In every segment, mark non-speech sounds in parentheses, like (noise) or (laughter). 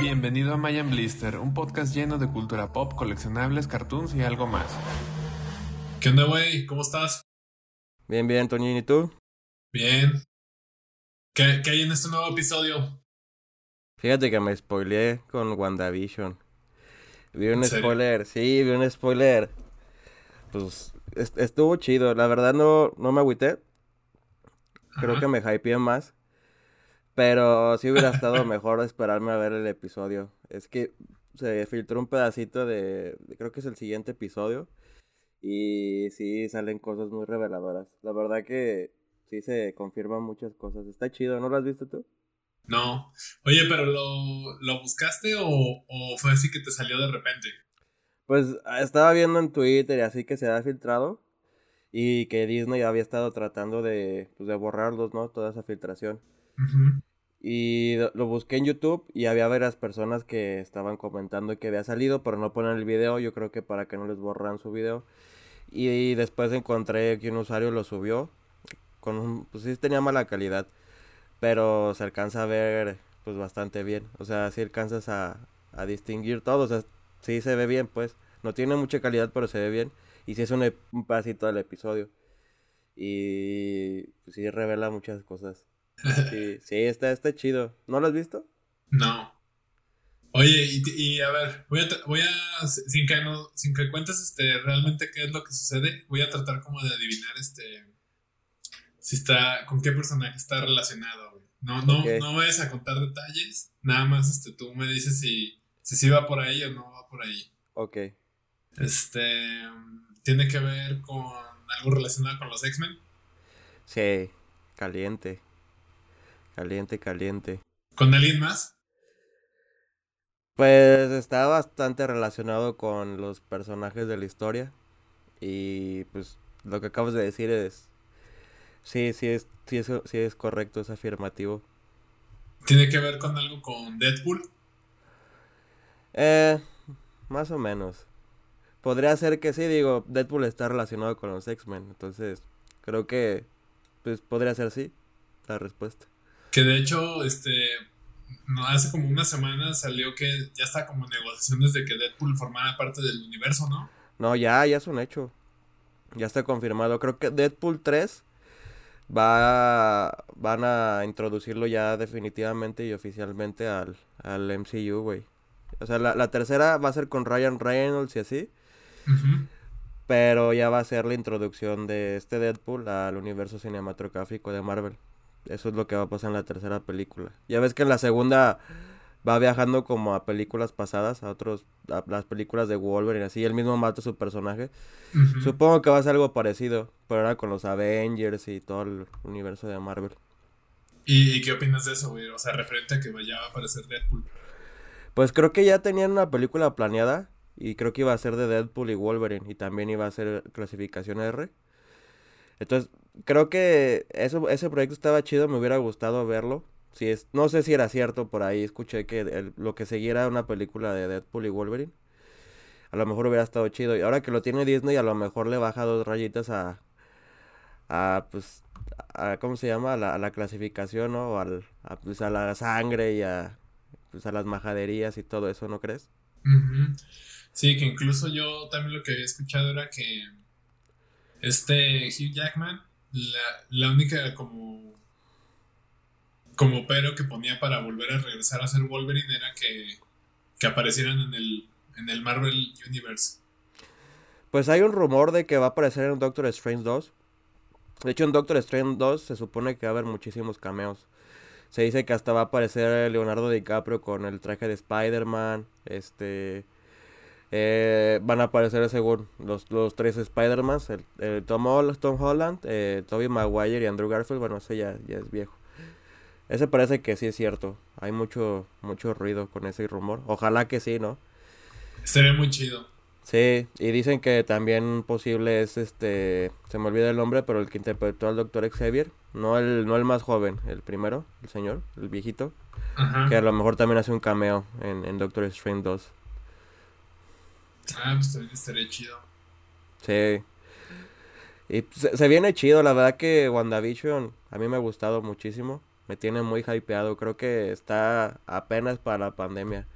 Bienvenido a Mayan Blister, un podcast lleno de cultura pop, coleccionables, cartoons y algo más. ¿Qué onda, güey? ¿Cómo estás? Bien, bien, Toñín, ¿y tú? Bien. ¿Qué, ¿Qué hay en este nuevo episodio? Fíjate que me spoileé con WandaVision. Vi un spoiler, sí, vi un spoiler. Pues est- estuvo chido, la verdad no, no me agüité. Creo Ajá. que me hypeé más. Pero sí hubiera (laughs) estado mejor esperarme a ver el episodio. Es que se filtró un pedacito de, de- creo que es el siguiente episodio. Y sí salen cosas muy reveladoras. La verdad que sí se confirman muchas cosas. Está chido, ¿no lo has visto tú? No. Oye, pero ¿lo, lo buscaste o, o fue así que te salió de repente? Pues estaba viendo en Twitter y así que se ha filtrado y que Disney había estado tratando de, pues, de borrarlos, ¿no? Toda esa filtración. Y lo, busqué en YouTube y había varias personas que estaban comentando que había salido, pero no ponen el video, yo creo que para que no les borran su video. Y, después encontré que un usuario lo subió, con un, pues sí tenía mala calidad, pero se alcanza a ver pues bastante bien. O sea, sí alcanzas a, a distinguir todo, o sea, sí se ve bien, pues. No tiene mucha calidad, pero se ve bien. Y sí es un, un pedacito del episodio. Y pues, sí revela muchas cosas. Sí, sí, está, está chido. ¿No lo has visto? No. Oye, y, y a ver, voy a, voy a sin que no, sin que cuentes este realmente qué es lo que sucede, voy a tratar como de adivinar este si está, con qué personaje está relacionado, güey. No, no, Ok. no vayas a contar detalles, nada más este tú me dices si, si sí va por ahí o no va por ahí. Ok. Este tiene que ver con algo relacionado con los X-Men, Sí, caliente. Caliente, caliente. con alguien más. Pues está bastante relacionado con los personajes de la historia. Y pues lo que acabas de decir es... Sí, sí es, sí es, sí es correcto, es afirmativo. Tiene que ver con algo con Deadpool. Eh, más o menos. Podría ser que sí, digo, Deadpool está relacionado con los X-Men. Entonces, creo que pues podría ser sí la respuesta. Que de hecho, este, no hace como una semana salió que ya está como negociaciones de que Deadpool formara parte del universo, ¿no? No, ya, ya es un hecho. Ya está confirmado. Creo que Deadpool 3 va van a introducirlo ya definitivamente y oficialmente al, al MCU, güey. O sea, la, la tercera va a ser con Ryan Reynolds y así. Pero ya va a ser la introducción de este Deadpool al universo cinematográfico de Marvel. Eso es lo que va a pasar en la tercera película. Ya ves que en la segunda va viajando como a películas pasadas, a otros, a las películas de Wolverine, así, él mismo mata a su personaje. Supongo que va a ser algo parecido, pero ahora con los Avengers y todo el universo de Marvel. ¿Y, y qué opinas de eso, güey? O sea, referente a que ya va a aparecer Deadpool. Pues creo que ya tenían una película planeada y creo que iba a ser de Deadpool y Wolverine y también iba a ser clasificación R. Entonces, creo que eso, ese proyecto estaba chido, me hubiera gustado verlo. Si es, no sé si era cierto, por ahí escuché que lo que seguía era una película de Deadpool y Wolverine. A lo mejor hubiera estado chido. Y ahora que lo tiene Disney, a lo mejor le baja dos rayitas a, a pues, a, ¿cómo se llama? A la, clasificación, ¿no? O al, a, pues, a la sangre y a, pues, a las majaderías y todo eso, ¿no crees? Sí, que incluso yo también lo que había escuchado era que este Hugh Jackman, la, la única como como pero que ponía para volver a regresar a ser Wolverine era que, que aparecieran en el, en el Marvel Universe. Pues hay un rumor de que va a aparecer en Doctor Strange 2. De hecho, en Doctor Strange 2 se supone que va a haber muchísimos cameos. Se dice que hasta va a aparecer Leonardo DiCaprio con el traje de Spider-Man. Este. Eh, van a aparecer según los, los tres Spider-Mans. El, el Tom, Hol- Tom Holland, eh, Tobey Maguire y Andrew Garfield. Bueno, ese ya, ya es viejo. Ese parece que sí es cierto. Hay mucho, mucho ruido con ese rumor. Ojalá que sí, ¿no? Estaría muy chido. Sí, y dicen que también posible es este, se me olvida el nombre, pero el que interpretó al Dr. Xavier, no el, no el más joven, el primero, el señor, el viejito, Ajá. que a lo mejor también hace un cameo en, en Doctor Strange 2. Ah, pues también estaría chido. Sí. Y se, se viene chido, la verdad que WandaVision a mí me ha gustado muchísimo. Me tiene muy hypeado. Creo que está apenas para la pandemia.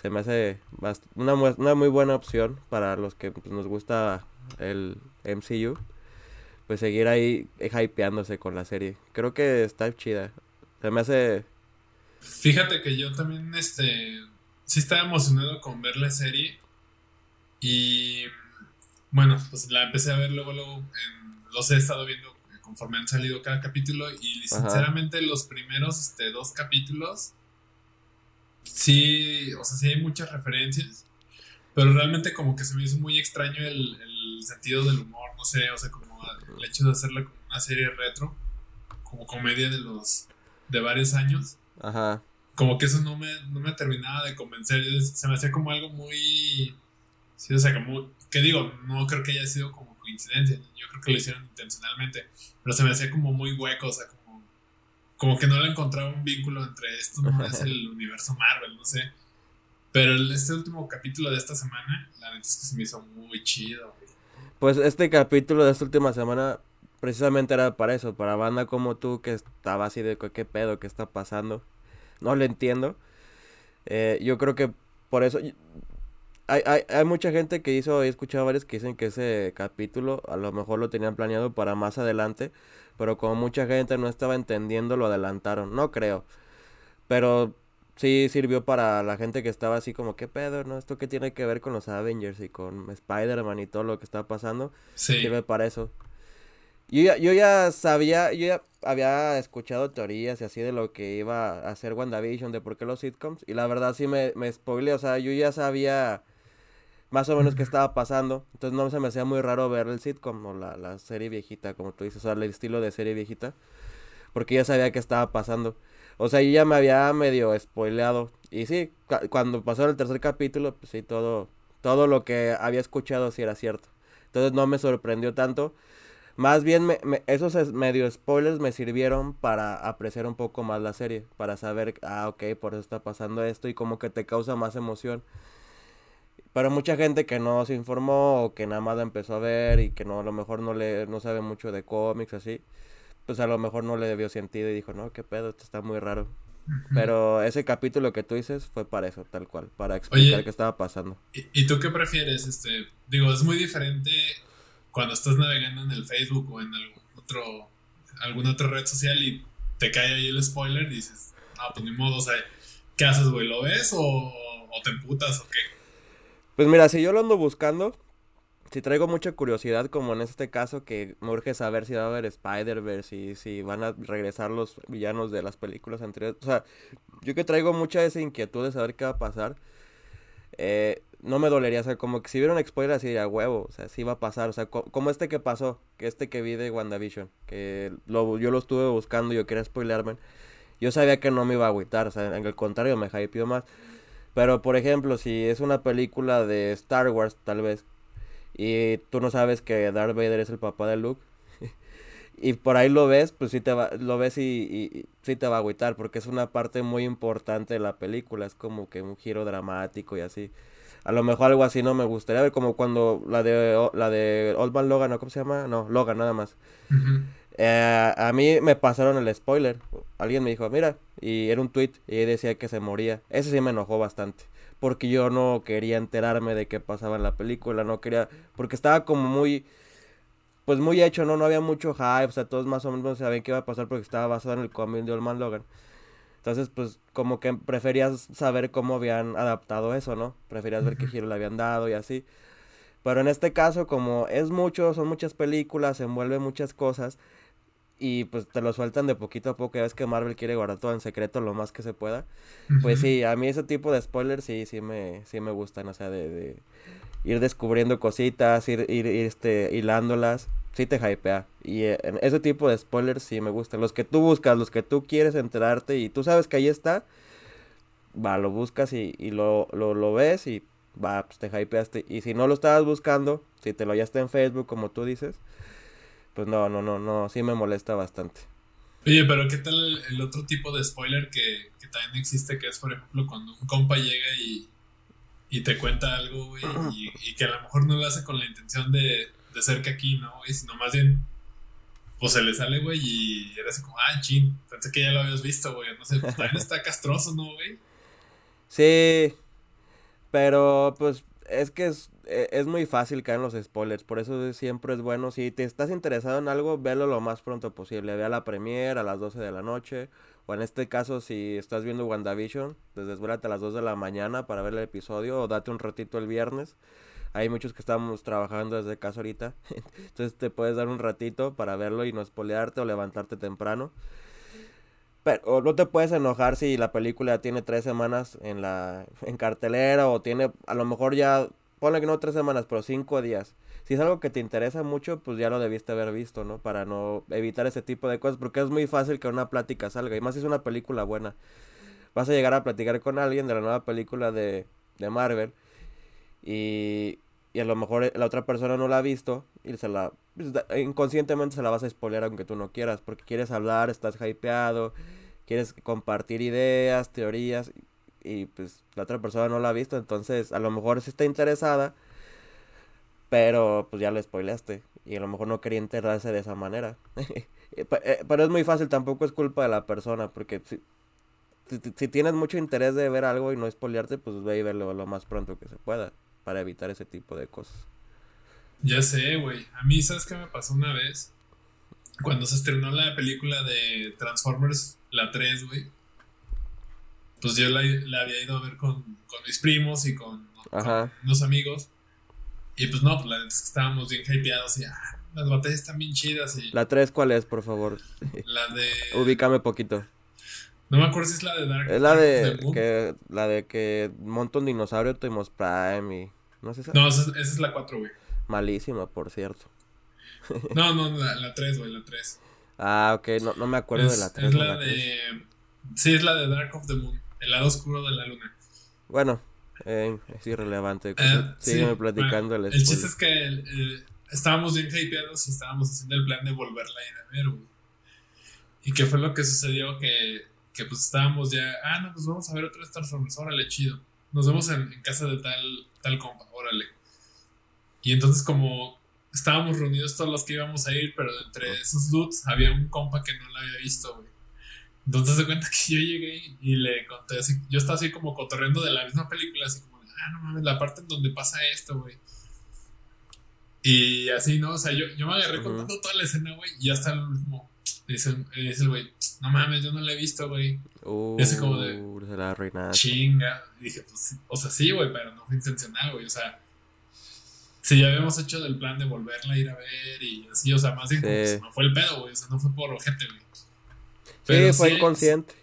Se me hace una, una muy buena opción para los que pues, nos gusta el MCU. Pues seguir ahí hypeándose con la serie. Creo que está chida. Se me hace... Fíjate que yo también, este... Sí estaba emocionado con ver la serie. Y... Bueno, pues la empecé a ver luego, luego... los he estado viendo conforme han salido cada capítulo y sinceramente los primeros este, dos capítulos sí, o sea, sí hay muchas referencias, pero realmente como que se me hizo muy extraño el, sentido del humor, no sé, o sea, como el hecho de hacerla como una serie retro, como comedia de los, de varios años. Ajá. Como que eso no me, no me terminaba de convencer, se me hacía como algo muy, sí, o sea, como, que digo, no creo que haya sido como coincidencia, yo creo que lo hicieron intencionalmente, pero se me hacía como muy hueco, o sea, como, como que no le encontraba un vínculo entre esto, no es el universo Marvel, no sé. Pero este último capítulo de esta semana, la verdad es que se me hizo muy chido, Pues este capítulo de esta última semana precisamente era para eso, para banda como tú que estaba así de qué pedo, qué está pasando. No lo entiendo. Eh, yo creo que por eso hay, hay, hay, mucha gente que hizo, he escuchado varios que dicen que ese capítulo a lo mejor lo tenían planeado para más adelante, pero como mucha gente no estaba entendiendo, lo adelantaron. No creo. Pero sí sirvió para la gente que estaba así como, ¿qué pedo? ¿No? ¿Esto qué tiene que ver con los Avengers y con Spider-Man y todo lo que está pasando? Sí. Sirve para eso. Yo ya, yo ya sabía, yo ya había escuchado teorías y así de lo que iba a hacer WandaVision, de por qué los sitcoms. Y la verdad sí me, me spoilé, o sea, yo ya sabía más o menos qué estaba pasando. Entonces no se me hacía muy raro ver el sitcom o la, la serie viejita, como tú dices, o sea, el estilo de serie viejita. Porque ya sabía qué estaba pasando. O sea, yo ya me había medio spoileado. Y sí, cuando pasó el tercer capítulo, pues sí, todo, todo lo que había escuchado sí era cierto. Entonces no me sorprendió tanto. Más bien me, esos medio spoilers me sirvieron para apreciar un poco más la serie. Para saber, ah, ok, por eso está pasando esto y como que te causa más emoción. Pero mucha gente que no se informó o que nada más la empezó a ver y que no a lo mejor no le no sabe mucho de cómics así, pues a lo mejor no le debió sentido y dijo, "No, qué pedo, esto está muy raro." Pero ese capítulo que tú dices fue para eso, tal cual, para explicar qué estaba pasando. ¿y, tú qué prefieres? Este, digo, es muy diferente cuando estás navegando en el Facebook o en algún otro alguna otra red social y te cae ahí el spoiler y dices, "Ah, pues ni modo, o sea, ¿qué haces, güey? ¿Lo ves o, o te emputas o qué?" Pues mira, si yo lo ando buscando, si traigo mucha curiosidad, como en este caso, que me urge saber si va a haber Spider-Verse y si van a regresar los villanos de las películas anteriores. O sea, yo que traigo mucha esa inquietud de saber qué va a pasar. Eh, no me dolería, o sea, como que si un spoiler así de huevo, o sea, sí va a pasar, o sea, como este que pasó, que este que vi de WandaVision, que lo, yo lo estuve buscando, yo quería spoilerme, yo sabía que no me iba a agüitar, o sea, en el contrario, me hypeó más. Pero, por ejemplo, si es una película de Star Wars, tal vez, y tú no sabes que Darth Vader es el papá de Luke, (laughs) y por ahí lo ves, pues sí te va, lo ves y, sí te va a agüitar, porque es una parte muy importante de la película, es como que un giro dramático y así. A lo mejor algo así no me gustaría ver, como cuando la de, la de Old Man Logan, ¿no? ¿Cómo se llama? No, Logan nada más. Eh, a mí me pasaron el spoiler. Alguien me dijo, mira, y era un tweet y decía que se moría. Ese sí me enojó bastante. Porque yo no quería enterarme de qué pasaba en la película, no quería, porque estaba como muy, pues muy hecho, ¿no? No había mucho hype, o sea, todos más o menos sabían qué iba a pasar porque estaba basado en el cómic de Old Man Logan. Entonces, pues como que preferías saber cómo habían adaptado eso, ¿no? Preferías ver qué giro le habían dado y así. Pero en este caso, como es mucho, son muchas películas, se envuelve muchas cosas, y pues te lo sueltan de poquito a poco. Ya ves que Marvel quiere guardar todo en secreto lo más que se pueda. Pues sí, a mí ese tipo de spoilers sí, sí me, sí me gustan. O sea, de, ir descubriendo cositas, ir, ir, este, hilándolas. Sí te hypea. Y eh, ese tipo de spoilers sí me gustan. Los que tú buscas, los que tú quieres enterarte y tú sabes que ahí está. Va, lo buscas y, y lo, lo, lo ves y va, pues te hypeaste. Y si no lo estabas buscando, si te lo hallaste en Facebook, como tú dices pues no, no, no, no, sí me molesta bastante. Oye, pero ¿qué tal el, otro tipo de spoiler que, también existe? Que es, por ejemplo, cuando un compa llega y, y te cuenta algo, güey, y, que a lo mejor no lo hace con la intención de, de ser que aquí, ¿no? Sino más bien pues se le sale, güey, y era así como, ah, chin, pensé que ya lo habías visto, güey, no sé, pues también está castroso, ¿no, güey? Sí, pero pues es que es, e, es muy fácil caer en los spoilers, por eso siempre es bueno, si te estás interesado en algo, velo lo más pronto posible, ve a la premiere a las 12 de la noche, o en este caso si estás viendo WandaVision, pues desvélate a las 2 de la mañana para ver el episodio, o date un ratito el viernes, hay muchos que estamos trabajando desde casa ahorita. (laughs) Entonces te puedes dar un ratito para verlo y no espolearte o levantarte temprano. Pero no te puedes enojar si la película tiene tres semanas en la en cartelera o tiene a lo mejor ya ponle que no tres semanas, pero cinco días. Si es algo que te interesa mucho, pues ya lo debiste haber visto, ¿no? Para no evitar ese tipo de cosas, porque es muy fácil que una plática salga. Y más si es una película buena. Vas a llegar a platicar con alguien de la nueva película de, de Marvel. Y, y a lo mejor la otra persona no la ha visto y se la pues, inconscientemente se la vas a spoiler aunque tú no quieras porque quieres hablar, estás hypeado, quieres compartir ideas, teorías y pues la otra persona no la ha visto, entonces a lo mejor sí está interesada, pero pues ya le spoileaste y a lo mejor no quería enterrarse de esa manera. (laughs) Eh, pero es muy fácil, tampoco es culpa de la persona porque si, si, tienes mucho interés de ver algo y no spoilearte, pues ve y verlo lo más pronto que se pueda para evitar ese tipo de cosas. Ya sé, güey. A mí, ¿sabes qué me pasó una vez? Cuando se estrenó la película de Transformers, la 3, güey. Pues yo la, había ido a ver con, con mis primos y con, unos amigos. Y pues no, pues la neta es que estábamos bien hypeados y ah, las batallas están bien chidas. Y... ¿La 3 cuál es, por favor? La de. (laughs) Ubícame poquito. No me acuerdo si es la de Dark. Es la de, que la de que monta un dinosaurio Optimus Prime y no esa, es la 4, güey. Malísima, por cierto. (laughs) no, no, la, 3, güey, la 3. Ah, ok, no, no me acuerdo de la 3. Es la, de Sí, es la de Dark of the Moon, el lado oscuro de la luna. Bueno, eh, es irrelevante. Uh, Sígueme platicando el, el chiste es que eh, estábamos bien hypeados y estábamos haciendo el plan de volverla a ir a ver, güey. ¿Y qué fue lo que sucedió? Que que pues estábamos ya, ah, no, pues vamos a ver otro Transformers, órale, chido. Nos vemos en, casa de tal, tal compa, órale. Y entonces como estábamos reunidos todos los que íbamos a ir, pero entre esos dudes había un compa que no lo había visto, güey. Entonces se cuenta que yo llegué y le conté así, yo estaba así como cotorreando de la misma película, así como, ah, no mames, la parte en donde pasa esto, güey. Y así, ¿no? O sea, yo, yo me agarré contando toda la escena, güey, y hasta el último, dice, dice el güey, no mames, yo no la he visto, güey. Uh, ese como de. Se la arruinaste. Chinga. Y dije, pues, o sea, sí, güey, pero no fue intencional, güey. O sea, si ya habíamos hecho del plan de volverla a ir a ver y así, o sea, más bien sí. no fue el pedo, güey. O sea, no fue por gente, güey. Pero sí, fue inconsciente.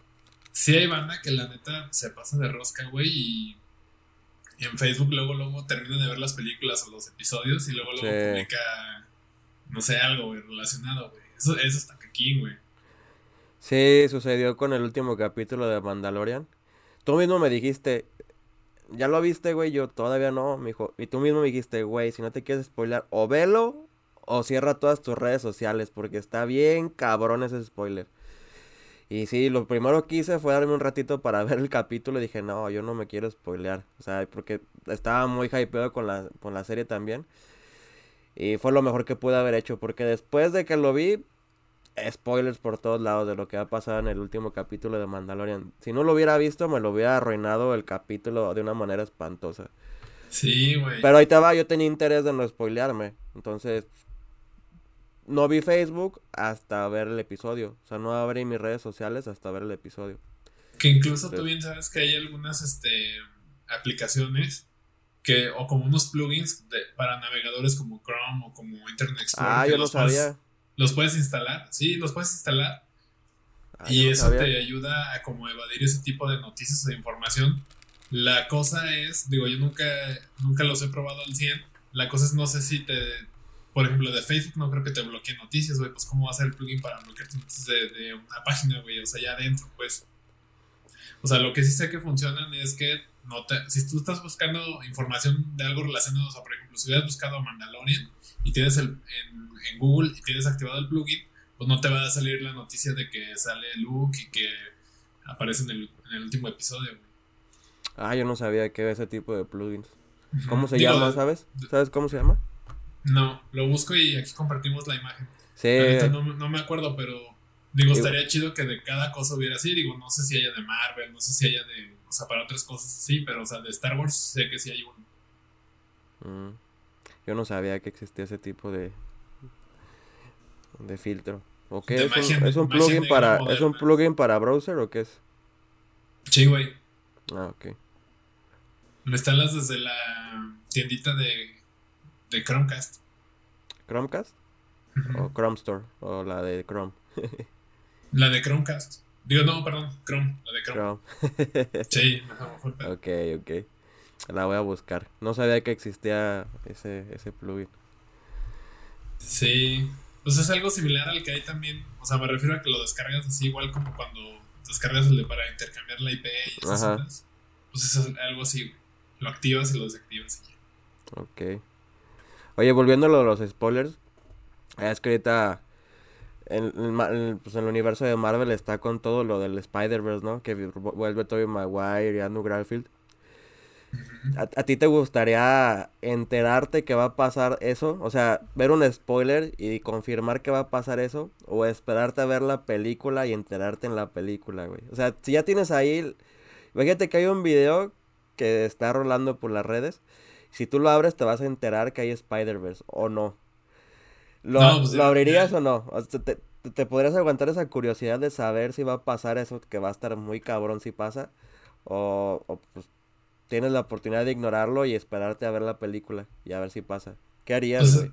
sí hay banda que la neta se pasa de rosca, güey, y, y, en Facebook luego, luego termina de ver las películas o los episodios y luego, luego publica, no sé, algo, güey, relacionado, güey. Eso, eso está aquí, güey. Sí, sucedió con el último capítulo de Mandalorian. Tú mismo me dijiste, ¿ya lo viste, güey? Yo todavía no, mijo. Y tú mismo me dijiste, güey, si no te quieres spoiler, o velo o cierra todas tus redes sociales, porque está bien cabrón ese spoiler. Y sí, lo primero que hice fue darme un ratito para (laughs) ver el capítulo y dije, no, yo no me quiero spoilear. O sea, porque estaba muy hypeado con la, con la serie también. Y fue lo mejor que pude haber hecho, porque después de que lo vi, spoilers por todos lados de lo que ha pasado en el último capítulo de Mandalorian. Si no lo hubiera visto, me lo hubiera arruinado el capítulo de una manera espantosa. Sí, güey. Pero ahí estaba, yo tenía interés de no spoilearme. Entonces, no vi Facebook hasta ver el episodio. O sea, no abrí mis redes sociales hasta ver el episodio. Que incluso tú bien sabes que hay algunas este, aplicaciones que, o como unos plugins para navegadores como Chrome o como Internet Explorer. Ah, yo no sabía. Los puedes instalar, sí, los puedes instalar. Ah, y eso te ayuda a como evadir ese tipo de noticias o de información. La cosa es, digo, yo nunca, nunca los he probado al 100. La cosa es, no sé si te, por ejemplo, de Facebook, no creo que te bloquee noticias, güey. Pues, ¿cómo va a ser el plugin para bloquear noticias de, una página, güey? O sea, ya adentro, pues. O sea, lo que sí sé que funcionan es que no te, si tú estás buscando información de algo relacionado, o sea, por ejemplo, si hubieras buscado Mandalorian y tienes el, en en Google y tienes activado el plugin, pues no te va a salir la noticia de que sale Luke y que aparece en el, último episodio. Ah, yo no sabía que era ese tipo de plugins. ¿Cómo se llama, sabes? ¿Sabes cómo se llama? No, lo busco y aquí compartimos la imagen. Sí. no, no me acuerdo, pero digo, estaría chido que de cada cosa hubiera así. Digo, no sé si haya de Marvel, no sé si haya de. O sea, para otras cosas sí, pero o sea, de Star Wars sé que sí hay uno. Mm. Yo no sabía que existía ese tipo de. De filtro. ¿O qué? ¿Es, un, ¿Es un, plugin para. ¿Es un plugin para browser o qué es? Sí, güey. Ah, ok. Lo instalas desde la tiendita de, de Chromecast. ¿Chromecast? O Chrome Store, o la de Chrome. (laughs) la de Chromecast. Digo, no, perdón, Chrome, la de Chrome. (laughs) sí, mejor. Ok, ok. La voy a buscar. No sabía que existía ese, ese plugin. Sí, pues es algo similar al que hay también. O sea, me refiero a que lo descargas así, igual como cuando descargas el de para intercambiar la IP y esas cosas. Pues es algo así, Lo activas y lo desactivas. Ok. Oye, volviendo a los spoilers. Es que ahorita en, pues en el universo de Marvel está con todo lo del Spider-Verse, ¿no? Que vuelve Tobey Maguire y Andrew Garfield. ¿A, ti te gustaría enterarte que va a pasar eso? O sea, ver un spoiler y confirmar que va a pasar eso. O esperarte a ver la película y enterarte en la película, güey. O sea, si ya tienes ahí... Fíjate que hay un video que está rolando por las redes. Si tú lo abres te vas a enterar que hay Spider-Verse o no. ¿Lo, pues, abrirías o no? te, te, podrías aguantar esa curiosidad de saber si va a pasar eso que va a estar muy cabrón si pasa. O, o pues tienes la oportunidad de ignorarlo y esperarte a ver la película y a ver si pasa. ¿Qué harías, pues?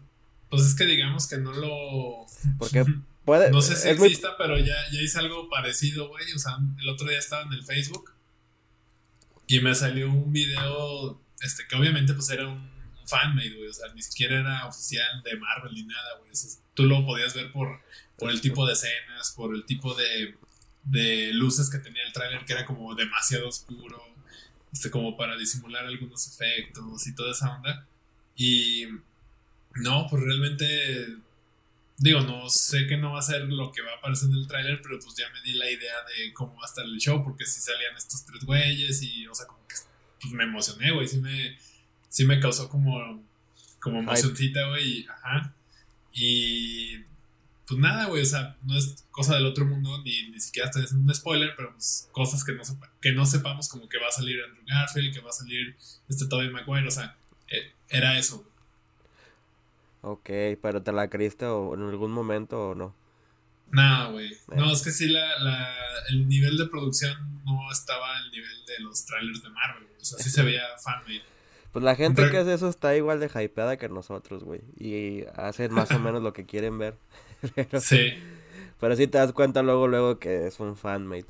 Pues, es que digamos que no lo... Porque (laughs) puede... No sé si exista, pero ya, ya hice algo parecido, güey. O sea, el otro día estaba en el Facebook y me salió un video, este, que obviamente pues era un fanmade, güey. O sea, ni siquiera era oficial de Marvel ni nada, güey. tú lo podías ver por, por el tipo de escenas, por el tipo de, de luces que tenía el tráiler, que era como demasiado oscuro este, como para disimular algunos efectos y toda esa onda. Y no, pues realmente, digo, no sé que no va a ser lo que va a aparecer en el tráiler, pero pues ya me di la idea de cómo va a estar el show, porque si salían estos tres güeyes y, o sea, como que pues me emocioné, güey, sí me, sí me causó como, como emocioncita, güey, ajá. Y pues nada, güey, o sea, no es cosa del otro mundo, ni, ni siquiera estoy haciendo un spoiler, pero pues cosas que no, que no sepamos, como que va a salir Andrew Garfield, que va a salir este Tobey Maguire, o sea, eh, era eso. Ok, pero ¿te la creíste o en algún momento o no? No, güey. No, es que sí, la, la, el nivel de producción no estaba al nivel de los trailers de Marvel, O sea, sí se veía fanmade. Pues la gente que hace eso está igual de hypeada que nosotros, güey. Y hacen más o menos lo que quieren ver. Pero, sí. Pero sí te das cuenta luego, luego que es un fanmate.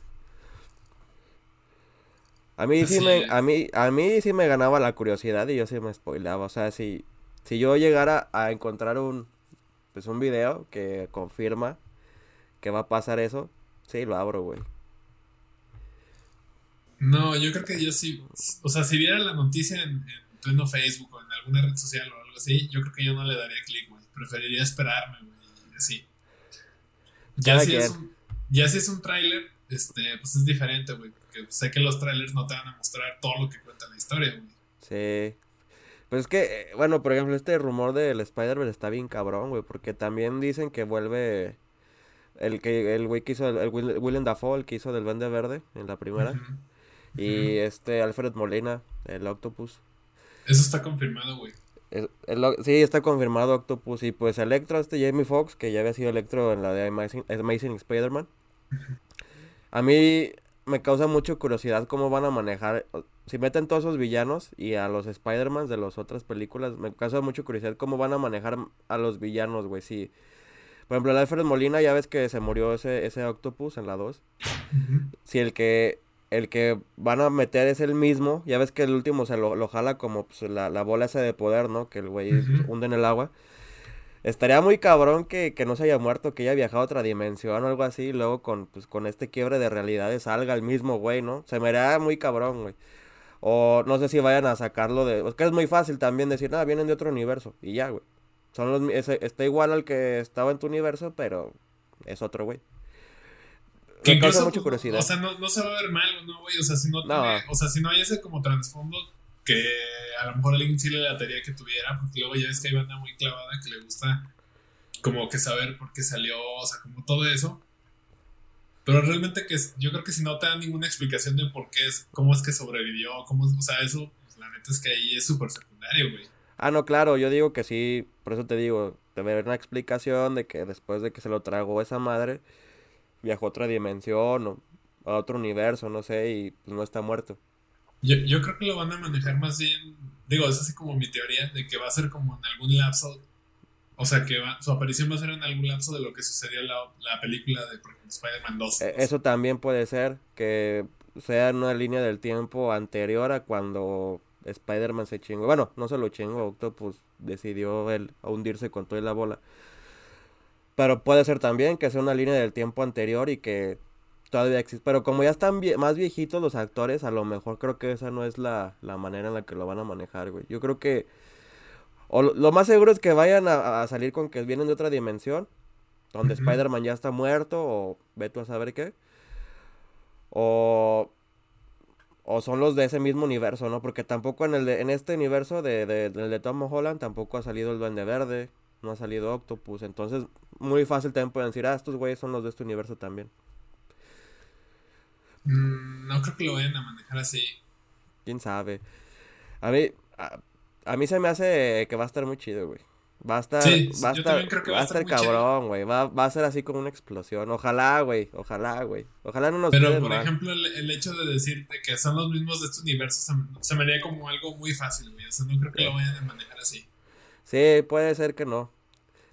A mí sí, me, a mí, a mí sí me ganaba la curiosidad y yo sí me spoilaba. O sea, si, si yo llegara a encontrar un, pues un video que confirma que va a pasar eso, sí lo abro, güey. No, yo creo que yo sí, o sea, si viera la noticia en, en pleno Facebook o en alguna red social o algo así, yo creo que yo no le daría clic, güey. Preferiría esperarme, güey sí. Ya si, es un, ya si es un tráiler, este, pues es diferente, güey. Porque sé que los trailers no te van a mostrar todo lo que cuenta la historia, güey. Sí. Pues es que, eh, bueno, por ejemplo, este rumor del Spider-Man está bien cabrón, güey. Porque también dicen que vuelve el que el güey que hizo, el, Willem Dafoe, el que hizo del Vende Verde en la primera. Y este Alfred Molina, el Octopus. Eso está confirmado, güey sí, está confirmado Octopus. Y pues Electro, este Jamie Foxx, que ya había sido Electro en la de Amazing, Amazing Spider-Man. A mí me causa mucha curiosidad cómo van a manejar. Si meten todos esos villanos y a los Spider-Man de las otras películas, me causa mucha curiosidad cómo van a manejar a los villanos, güey. Si, por ejemplo, el Alfred Molina, ya ves que se murió ese, ese Octopus en la 2. Si el que el que van a meter es el mismo. Ya ves que el último se lo, lo jala como pues, la, la, bola esa de poder, ¿no? Que el güey hunde en el agua. Estaría muy cabrón que, que, no se haya muerto, que haya viajado a otra dimensión o algo así. Y luego con, pues, con este quiebre de realidades salga el mismo güey, ¿no? Se me haría muy cabrón, güey. O no sé si vayan a sacarlo de... Es que es muy fácil también decir, nada, vienen de otro universo. Y ya, güey. Son los, está igual al que estaba en tu universo, pero es otro güey. Que incluso, mucha curiosidad. O sea, no, no, se va a ver mal, ¿no, güey? O sea, si no, Tiene, o sea, si no hay ese como trasfondo que a lo mejor alguien sí le latería que tuviera, porque luego ya ves que hay banda muy clavada que le gusta como que saber por qué salió, o sea, como todo eso. Pero realmente que yo creo que si no te dan ninguna explicación de por qué es, cómo es que sobrevivió, cómo, o sea, eso, pues, la neta es que ahí es súper secundario, güey. Ah, no, claro, yo digo que sí, por eso te digo, debe haber una explicación de que después de que se lo tragó esa madre, viajó a otra dimensión o a otro universo, no sé, y pues no está muerto. Yo, yo creo que lo van a manejar más bien, digo, es así como mi teoría, de que va a ser como en algún lapso, o sea, que su aparición va a ser en algún lapso de lo que sucedió en la, la película de, Spider-Man 2. E, eso también puede ser, que sea en una línea del tiempo anterior a cuando Spider-Man se chingó. Bueno, no se lo chingó, Octopus decidió él hundirse con toda la bola. Pero puede ser también que sea una línea del tiempo anterior y que todavía existe. Pero como ya están más viejitos los actores, a lo mejor creo que esa no es la, manera en la que lo van a manejar, güey. Yo creo que... O lo, más seguro es que vayan a, salir con que vienen de otra dimensión. Donde Spider-Man ya está muerto o ve tú a saber qué. O o son los de ese mismo universo, ¿no? Porque tampoco en el en este universo de, de, de Tom Holland tampoco ha salido el Duende Verde, no ha salido Octopus, entonces muy fácil también pueden decir, ah, estos güeyes son los de este universo también. Mm, no creo que lo vayan a manejar así. Quién sabe. A mí, a mí se me hace que va a estar muy chido, güey. Va a estar, va a estar, va a estar cabrón, güey. Va, va, a ser así como una explosión. Ojalá, güey. Ojalá, güey. Ojalá no nos Pero, por ejemplo, el, hecho de decirte que son los mismos de este universo se, me haría como algo muy fácil, güey. O sea, no creo que lo vayan a manejar así. Sí, puede ser que no.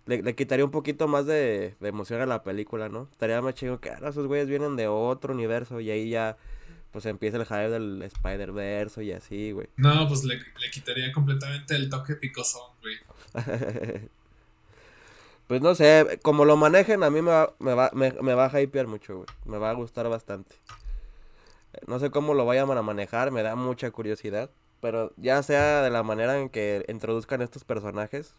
Le, le quitaría un poquito más de, de, emoción a la película, ¿no? Estaría más chido que ahora esos güeyes vienen de otro universo y ahí ya pues empieza el hype del Spider-Verse y así, güey. No, pues le, le quitaría completamente el toque picosón, güey. (laughs) pues no sé, como lo manejen, a mí me va, me va, me, va a hypear mucho, güey. Me va a gustar bastante. No sé cómo lo vayan a manejar, me da mucha curiosidad. Pero ya sea de la manera en que introduzcan estos personajes,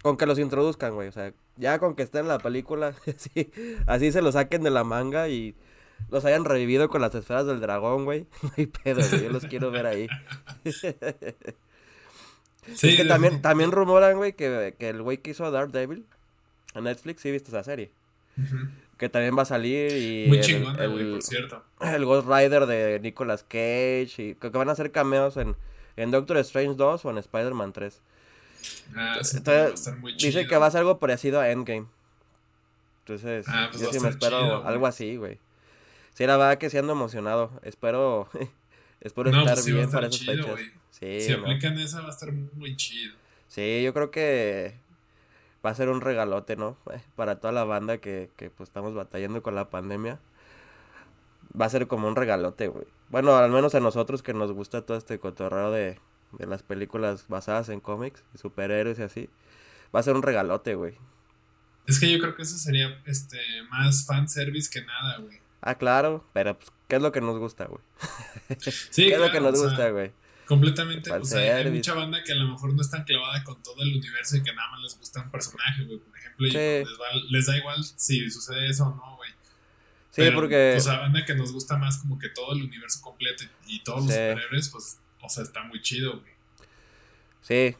con que los introduzcan, güey. O sea, ya con que estén en la película, (laughs) así, así se lo saquen de la manga y los hayan revivido con las esferas del dragón, güey. (laughs) No hay pedo, güey. Yo los quiero ver ahí. (laughs) Sí, que también, también rumoran, güey, que, que el güey que hizo Devil en Netflix, sí viste esa serie. Que también va a salir y... Muy chingona, güey, por cierto. El Ghost Rider de Nicolas Cage y que, van a hacer cameos en, en Doctor Strange 2 o en Spider-Man 3. Ah, Entonces, dice que va a ser algo parecido a Endgame. Entonces, ah, pues yo sí me espero algo así, güey. Sí, la verdad que sí ando emocionado. Espero, (laughs) espero estar pues bien para esas fechas. Si aplican esa va a estar muy chido. Sí, yo creo que va a ser un regalote, ¿no? (laughs) Para toda la banda que, que pues estamos batallando con la pandemia. Va a ser como un regalote, güey. Bueno, al menos a nosotros que nos gusta todo este cotorreo de, de las películas basadas en cómics y superhéroes y así. Va a ser un regalote, güey. Es que yo creo que eso sería este más fanservice que nada, güey. Ah, claro, pero pues, ¿qué es lo que nos gusta, güey? (laughs) Sí, ¿Qué es lo que nos gusta, güey? Completamente, o sea, hay mucha banda que a lo mejor no es tan clavada con todo el universo y que nada más les gusta un personaje, güey, por ejemplo, y les, les, da igual si sucede eso o no, güey. Sí, porque... O sea, banda que nos gusta más como que todo el universo completo y todos los superhéroes, pues, o sea, está muy chido, güey. Sí,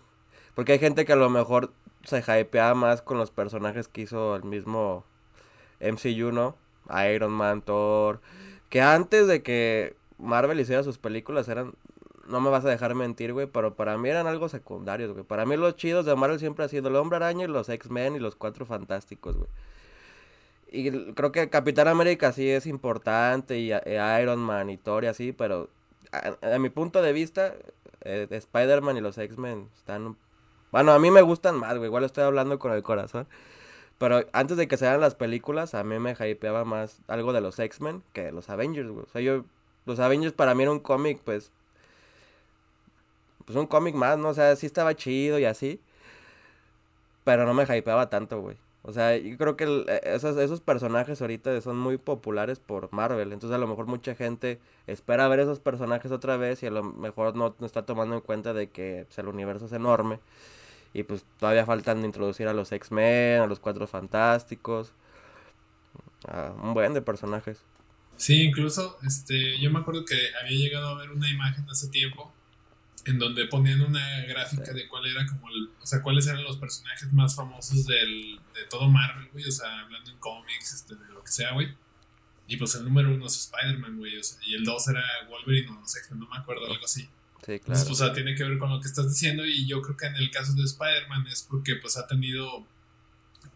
porque hay gente que a lo mejor se hypea más con los personajes que hizo el mismo MCU, ¿no? Iron Man, Thor, que antes de que Marvel hiciera sus películas eran no me vas a dejar mentir, güey, pero para mí eran algo secundarios, güey. Para mí los chidos de Marvel siempre ha sido el Hombre Araña y los X-Men y los Cuatro Fantásticos, güey. Y creo que Capitán América sí es importante y eh, Iron Man y Thor y así, pero a, mi punto de vista, eh, Spider-Man y los X-Men están... Bueno, a mí me gustan más, güey, igual estoy hablando con el corazón. Pero antes de que se las películas, a mí me hypeaba más algo de los X-Men que los Avengers, güey. O sea, yo... Los Avengers para mí era un cómic, pues, pues un cómic más, ¿no? O sea, sí estaba chido y así. Pero no me hypeaba tanto, güey. O sea, yo creo que e, esos, esos personajes ahorita son muy populares por Marvel. Entonces a lo mejor mucha gente espera ver esos personajes otra vez y a lo mejor no, está tomando en cuenta de que pues, el universo es enorme. Y pues todavía faltan introducir a los X-Men, a los Cuatro Fantásticos. A un buen de personajes. Sí, incluso este, yo me acuerdo que había llegado a ver una imagen hace tiempo en donde ponían una gráfica de cuál era como el, o sea, cuáles eran los personajes más famosos del, de todo Marvel, güey, o sea, hablando en cómics, este, de lo que sea, güey. Y pues el número uno es Spider-Man, güey, o sea, y el dos era Wolverine o no sé, no me acuerdo, algo así. Sí, claro. Entonces, pues, o sea, tiene que ver con lo que estás diciendo y yo creo que en el caso de Spider-Man es porque pues ha tenido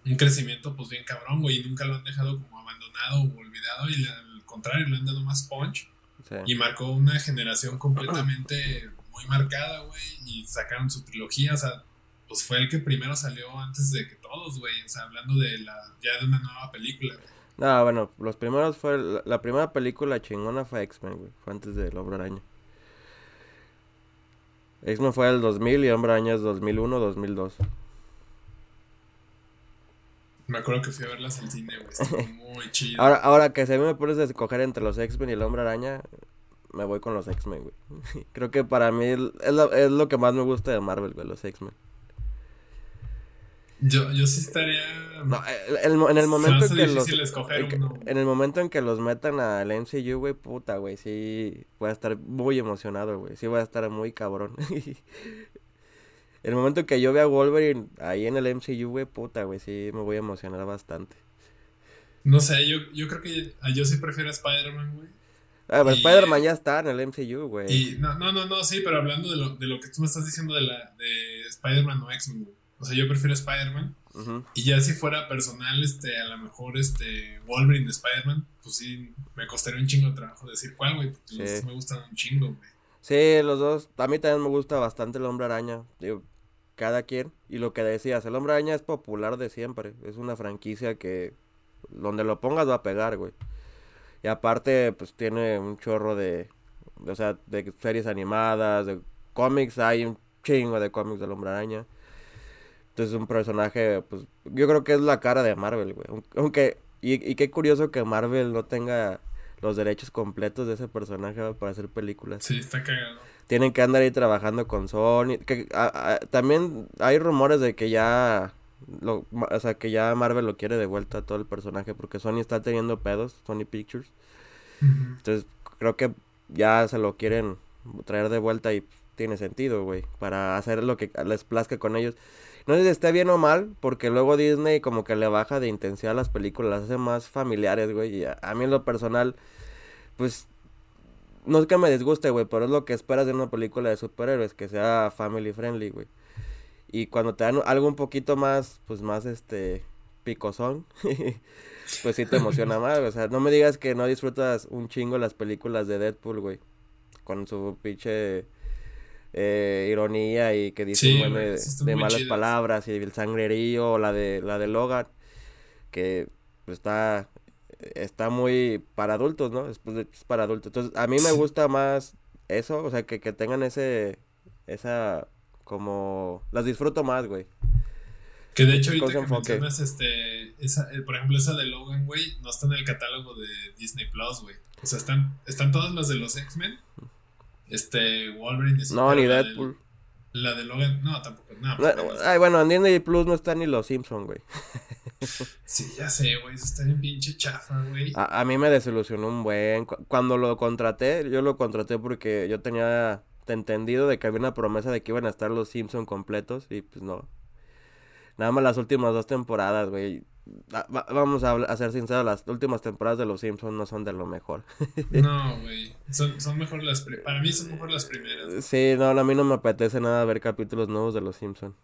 un crecimiento pues bien cabrón, güey, y nunca lo han dejado como abandonado o olvidado y al contrario, le han dado más punch Sí. y marcó una generación completamente muy marcada, güey, y sacaron su trilogía, o sea, pues fue el que primero salió antes de que todos, güey, o sea, hablando de la ya de una nueva película. güey. No, bueno, los primeros fue. La, la primera película chingona fue X-Men, güey. Fue antes del Hombre Araña. X-Men fue el 2000 y Hombre Araña es 2001, 2002. Me acuerdo que fui a verlas al cine, güey, estuvo (laughs) muy chido. Ahora, ahora que mí me pones a escoger entre los X-Men y el Hombre Araña, me voy con los X-Men, güey. (laughs) Creo que para mí es lo, es lo que más me gusta de Marvel, güey, los X-Men. Yo, yo sí estaría... No, el- el en el momento en que los difícil escoger en, que- uno. en el momento en que los metan al MCU, güey, puta, güey, sí voy a estar muy emocionado, güey. Sí voy a estar muy cabrón. (laughs) el momento en que yo vea a Wolverine ahí en el MCU, güey, puta, güey, sí me voy a emocionar bastante. No sé, yo, yo creo que yo sí prefiero a Spider-Man, güey. Ah, Y- Spider-Man ya está en el MCU, güey. Y no, no, no, no, sí, pero hablando de lo, de lo que tú me estás diciendo de la de Spider-Man o X-Men, güey. O sea, yo prefiero Spider-Man. Y ya si fuera personal, este, a lo mejor este Wolverine de Spider-Man, pues sí, me costaría un chingo de trabajo decir cuál, güey, porque los Sí. dos me gustan un chingo, güey. Sí, los dos. A mí también me gusta bastante el Hombre Araña. Digo, cada quien. Y lo que decías, el Hombre Araña es popular de siempre. Es una franquicia que donde lo pongas va a pegar, güey. Y aparte, pues tiene un chorro de, o sea, de series animadas, de cómics. Hay un chingo de cómics del Hombre Araña. Entonces es un personaje, pues, yo creo que es la cara de Marvel, güey. Aun- Aunque, y, y qué curioso que Marvel no tenga los derechos completos de ese personaje para hacer películas Sí, está cagado. tienen que andar ahí trabajando con Sony. Que, a- a- también hay rumores de que ya, lo, o sea, que ya Marvel lo quiere de vuelta a todo el personaje porque Sony está teniendo pedos, Sony Pictures. Entonces creo que ya se lo quieren traer de vuelta y tiene sentido, güey, para hacer lo que les plazca con ellos. No sé si esté bien o mal, porque luego Disney como que le baja de intensidad a las películas, las hace más familiares, güey. Y a, a mí en lo personal, pues, no es que me disguste, güey, pero es lo que esperas de una película de superhéroes, que sea family friendly, güey. Y cuando te dan algo un poquito más, pues más, este, picosón, (laughs) pues sí te emociona (laughs) más. O sea, no me digas que no disfrutas un chingo las películas de Deadpool, güey. Con su pinche eh, ironía y que dice Sí, un buen güey, de, malas chidas. palabras y el sangrerío, o la de la de Logan, que pues, está está muy para adultos, ¿no? Es, pues, es para adultos. Entonces, a mí me gusta más eso, o sea, que, que tengan ese esa como las disfruto más, güey. Que de hecho ahorita que enfoque. mencionas este, esa, eh, por ejemplo esa de Logan, güey, no está en el catálogo de Disney Plus, güey. O sea, están, están todas las de los X-Men. Este, Wolverine. sí, No, ni del- Deadpool. la de Logan, no, tampoco. No, ay, bueno, en Disney Plus no están ni los Simpson, güey. (laughs) Sí, ya sé, güey, eso está bien pinche chafa, güey. A, a mí me desilusionó un buen. cu- Cuando lo contraté, yo lo contraté porque yo tenía entendido de que había una promesa de que iban a estar los Simpson completos y pues no. Nada más las últimas dos temporadas, güey. Va- va- Vamos a, a ser sinceros, las últimas temporadas de los Simpson no son de lo mejor. (laughs) No, (laughs) güey. Son, son mejor las Para mí son mejor las primeras. Sí, no, a mí no me apetece nada ver capítulos nuevos de los Simpson.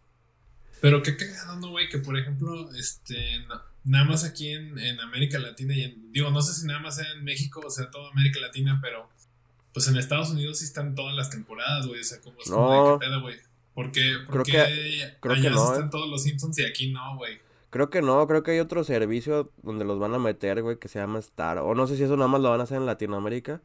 Pero qué cagado, ¿no, güey? Que por ejemplo, este, na- nada más aquí en, en América Latina y en, digo, no sé si nada más sea en México o sea toda América Latina, pero pues en Estados Unidos sí están todas las temporadas, güey. O sea, como es como No. de qué pedo, güey. ¿Por qué, por Creo qué que- creo allá que no, están eh. todos los Simpsons y aquí no, güey? Creo que no, creo que hay otro servicio donde los van a meter, güey, que se llama Star. O no sé si eso nada más lo van a hacer en Latinoamérica.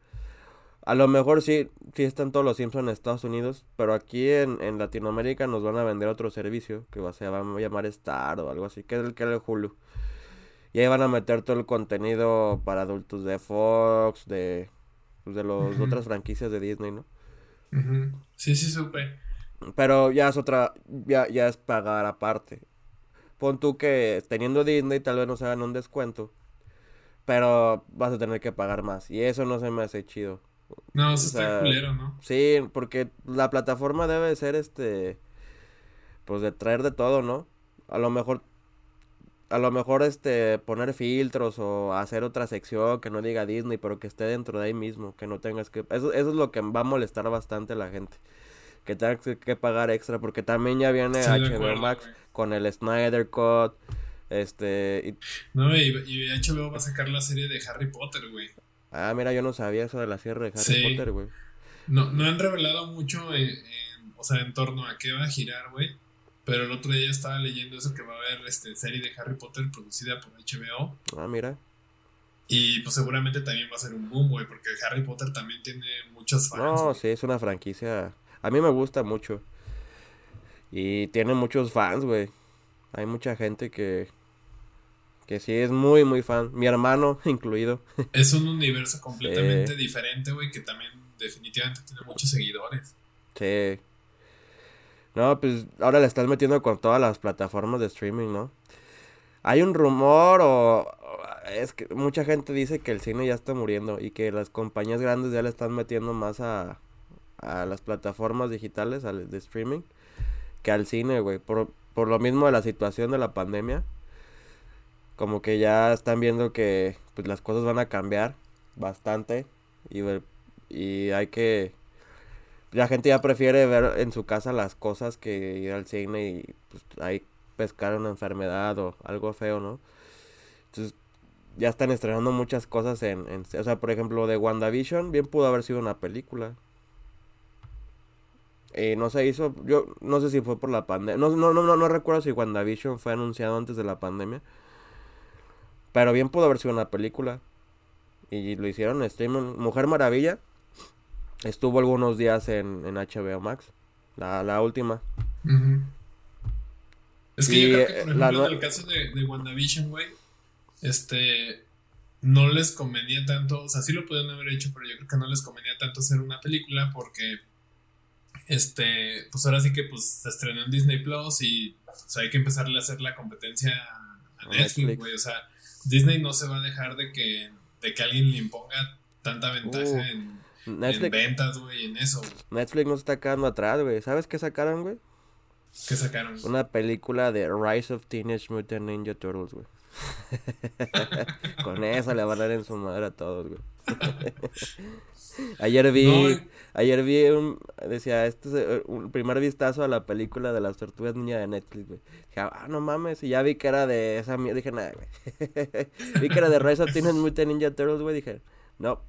A lo mejor sí, sí están todos los Simpsons en Estados Unidos, pero aquí en, en Latinoamérica nos van a vender otro servicio que va, se va a llamar Star o algo así, que es el que es el Hulu. Y ahí van a meter todo el contenido para adultos de Fox, de, pues, de Ujú. otras franquicias de Disney, ¿no? Sí, sí, supe. Pero ya es otra, ya, ya es pagar aparte. Pon tú que teniendo Disney tal vez nos hagan un descuento, pero vas a tener que pagar más. Y eso no se me hace chido. No, eso O está sea, culero, ¿no? Sí, porque la plataforma debe ser este, pues de traer de todo, ¿no? A lo mejor, a lo mejor este, poner filtros o hacer otra sección que no diga Disney, pero que esté dentro de ahí mismo, que no tengas que, eso, eso es lo que va a molestar bastante a la gente, que tengas que, que pagar extra, porque también ya viene de HBO acuerdo, Max con el Snyder Cut, este, y- No, y, y HBO va a sacar la serie de Harry Potter, güey. ah, mira, yo no sabía eso de la cierre de Harry Sí. Potter, güey. No, no han revelado mucho en, en- o sea, en torno a qué va a girar, güey. Pero el otro día estaba leyendo eso que va a haber este, serie de Harry Potter producida por HBO. Ah, mira. Y pues seguramente también va a ser un boom, güey, porque Harry Potter también tiene muchos fans. No, sí, es una franquicia. A mí me gusta mucho. Y tiene muchos fans, güey. Hay mucha gente que. Que sí es muy, muy fan. Mi hermano (laughs) incluido. Es un universo (laughs) completamente diferente, güey, que también definitivamente tiene muchos seguidores. Sí. No, pues ahora le estás metiendo con todas las plataformas de streaming, ¿no? Hay un rumor o... Es que mucha gente dice que el cine ya está muriendo y que las compañías grandes ya le están metiendo más a, a las plataformas digitales, al de streaming, que al cine, güey. Por, por lo mismo de la situación de la pandemia. Como que ya están viendo que pues las cosas van a cambiar bastante y, y hay que la gente ya prefiere ver en su casa las cosas que ir al cine y pues ahí pescar una enfermedad o algo feo, ¿no? Entonces ya están estrenando muchas cosas en, en- o sea, por ejemplo, de WandaVision bien pudo haber sido una película. Y no se hizo, yo no sé si fue por la pandemia, no, no, no, no, no recuerdo si WandaVision fue anunciado antes de la pandemia, pero bien pudo haber sido una película. Y lo hicieron en streaming. Mujer Maravilla estuvo algunos días en, en HBO Max. La, la última. Es que Y, yo creo que, eh, por ejemplo, en el caso de, de WandaVision, güey, este, no les convenía tanto, o sea, sí lo podían haber hecho, pero yo creo que no les convenía tanto hacer una película porque, este, pues ahora sí que pues se estrenó en Disney Plus y o sea, hay que empezarle a hacer la competencia a Netflix. güey, o sea, Disney no se va a dejar de que, de que alguien le imponga tanta ventaja Uh, en, en Netflix, ventas, güey, en eso, Netflix no se está quedando atrás, güey. ¿Sabes qué sacaron, güey? que sacaron. Una película de Rise of Teenage Mutant Ninja Turtles, güey. (laughs) Con eso le van a dar en su madre a todos, güey. (laughs) ayer vi, No, ayer vi un, decía, este es eh, un primer vistazo a la película de las tortugas niña de Netflix, güey. Dije, ah, no mames, y ya vi que era de esa mierda, dije, nada, güey. (laughs) vi que era de Rise of Teenage Mutant Ninja Turtles, güey, dije, no,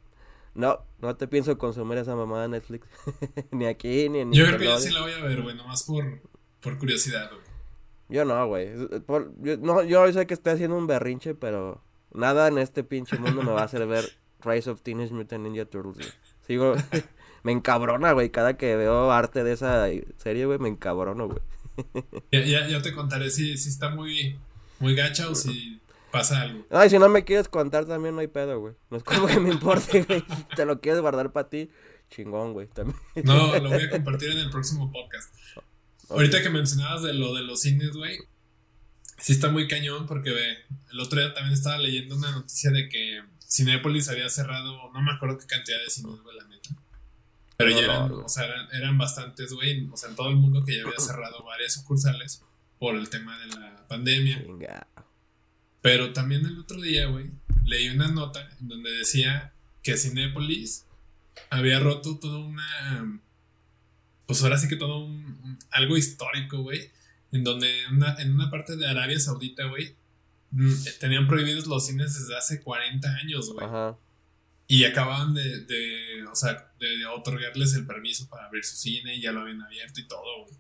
no, no te pienso consumir esa mamada de Netflix. (laughs) ni aquí, ni en Yo creo que yo sí la voy a ver, güey, nomás por, por curiosidad, güey. Yo no, güey. Yo, no, yo sé que estoy haciendo un berrinche, pero nada en este pinche mundo me va a hacer ver (laughs) Rise of Teenage Mutant Ninja Turtles, güey. Sigo, (laughs) me encabrona, güey. Cada que veo arte de esa serie, güey, me encabrono, güey. Ya, ya, ya te contaré si, si está muy, muy gacha o si pasa algo. Ay, si no me quieres contar también no hay pedo, güey. No es como que me importe, (laughs) güey. Te lo quieres guardar para ti, chingón, güey. También. No, lo voy a compartir en el próximo podcast. Ahorita que mencionabas de lo de los cines, güey, sí está muy cañón porque ve, el otro día también estaba leyendo una noticia de que Cinépolis había cerrado, no me acuerdo qué cantidad de cines, güey, la neta. Pero No, ya eran, o sea, eran, eran bastantes, güey, o sea, en todo el mundo que ya había (clears throat) cerrado varias sucursales por el tema de la pandemia. Chinga. Pero también el otro día, güey, leí una nota en donde decía que Cinépolis había roto toda una. Pues ahora sí que todo un, un- algo histórico, güey. En donde en una, en una parte de Arabia Saudita, güey, mm, tenían prohibidos los cines desde hace 40 años, güey. Ajá. Y acababan de, de, o sea, de otorgarles el permiso para abrir su cine y ya lo habían abierto y todo, güey.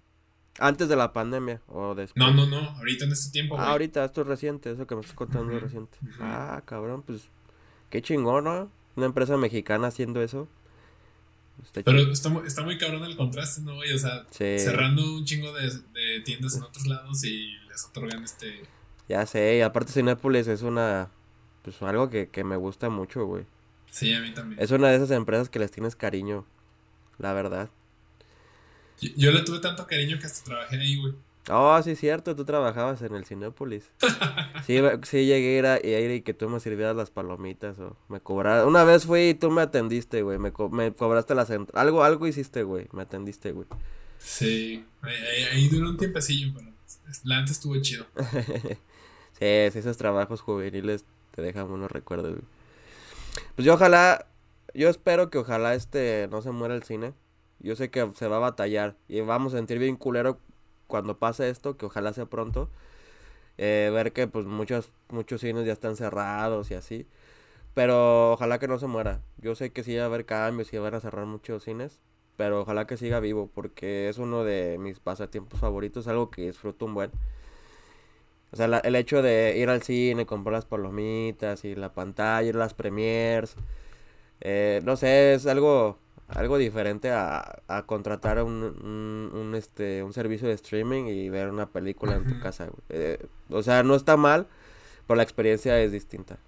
Antes de la pandemia o después. No, no, no, ahorita en este tiempo, Ah, güey. ahorita, esto es reciente, eso que me estás contando es reciente. Ah, cabrón, pues qué chingón, ¿no? Una empresa mexicana haciendo eso. Está Pero está, está muy cabrón el contraste, ¿no, güey? O sea, Sí, cerrando un chingo de, de tiendas en otros lados y les otorgan este. ya sé, y aparte Cinépolis es una, pues algo que, que me gusta mucho, güey. Sí, a mí también. Es una de esas empresas que les tienes cariño, la verdad. Yo, yo le tuve tanto cariño que hasta trabajé ahí, güey. Oh, sí, cierto, tú trabajabas en el Cinépolis. (laughs) Sí, sí llegué a ir, a, ir y que tú me sirvieras las palomitas o me cobraras. Una vez fui y tú me atendiste, güey. Me, me cobraste las algo algo hiciste, güey. Me atendiste, güey. Sí, ahí, duró un tiempecillo, pero la antes estuvo chido. (laughs) sí, esos trabajos juveniles te dejan buenos recuerdos, güey. Pues yo ojalá, yo espero que ojalá este no se muera el cine. Yo sé que se va a batallar y vamos a sentir bien culero cuando pase esto, que ojalá sea pronto. Eh, ver que pues muchos, muchos cines ya están cerrados y así. Pero ojalá que no se muera. Yo sé que sí va a haber cambios y van a cerrar muchos cines. Pero ojalá que siga vivo porque es uno de mis pasatiempos favoritos. Algo que disfruto un buen. O sea, el hecho de ir al cine, comprar las palomitas y la pantalla, ir las premiers. Eh, no sé, es algo algo diferente a, a contratar un, un, este, un servicio de streaming y ver una película en tu casa. Eh, o sea, no está mal, pero la experiencia es distinta.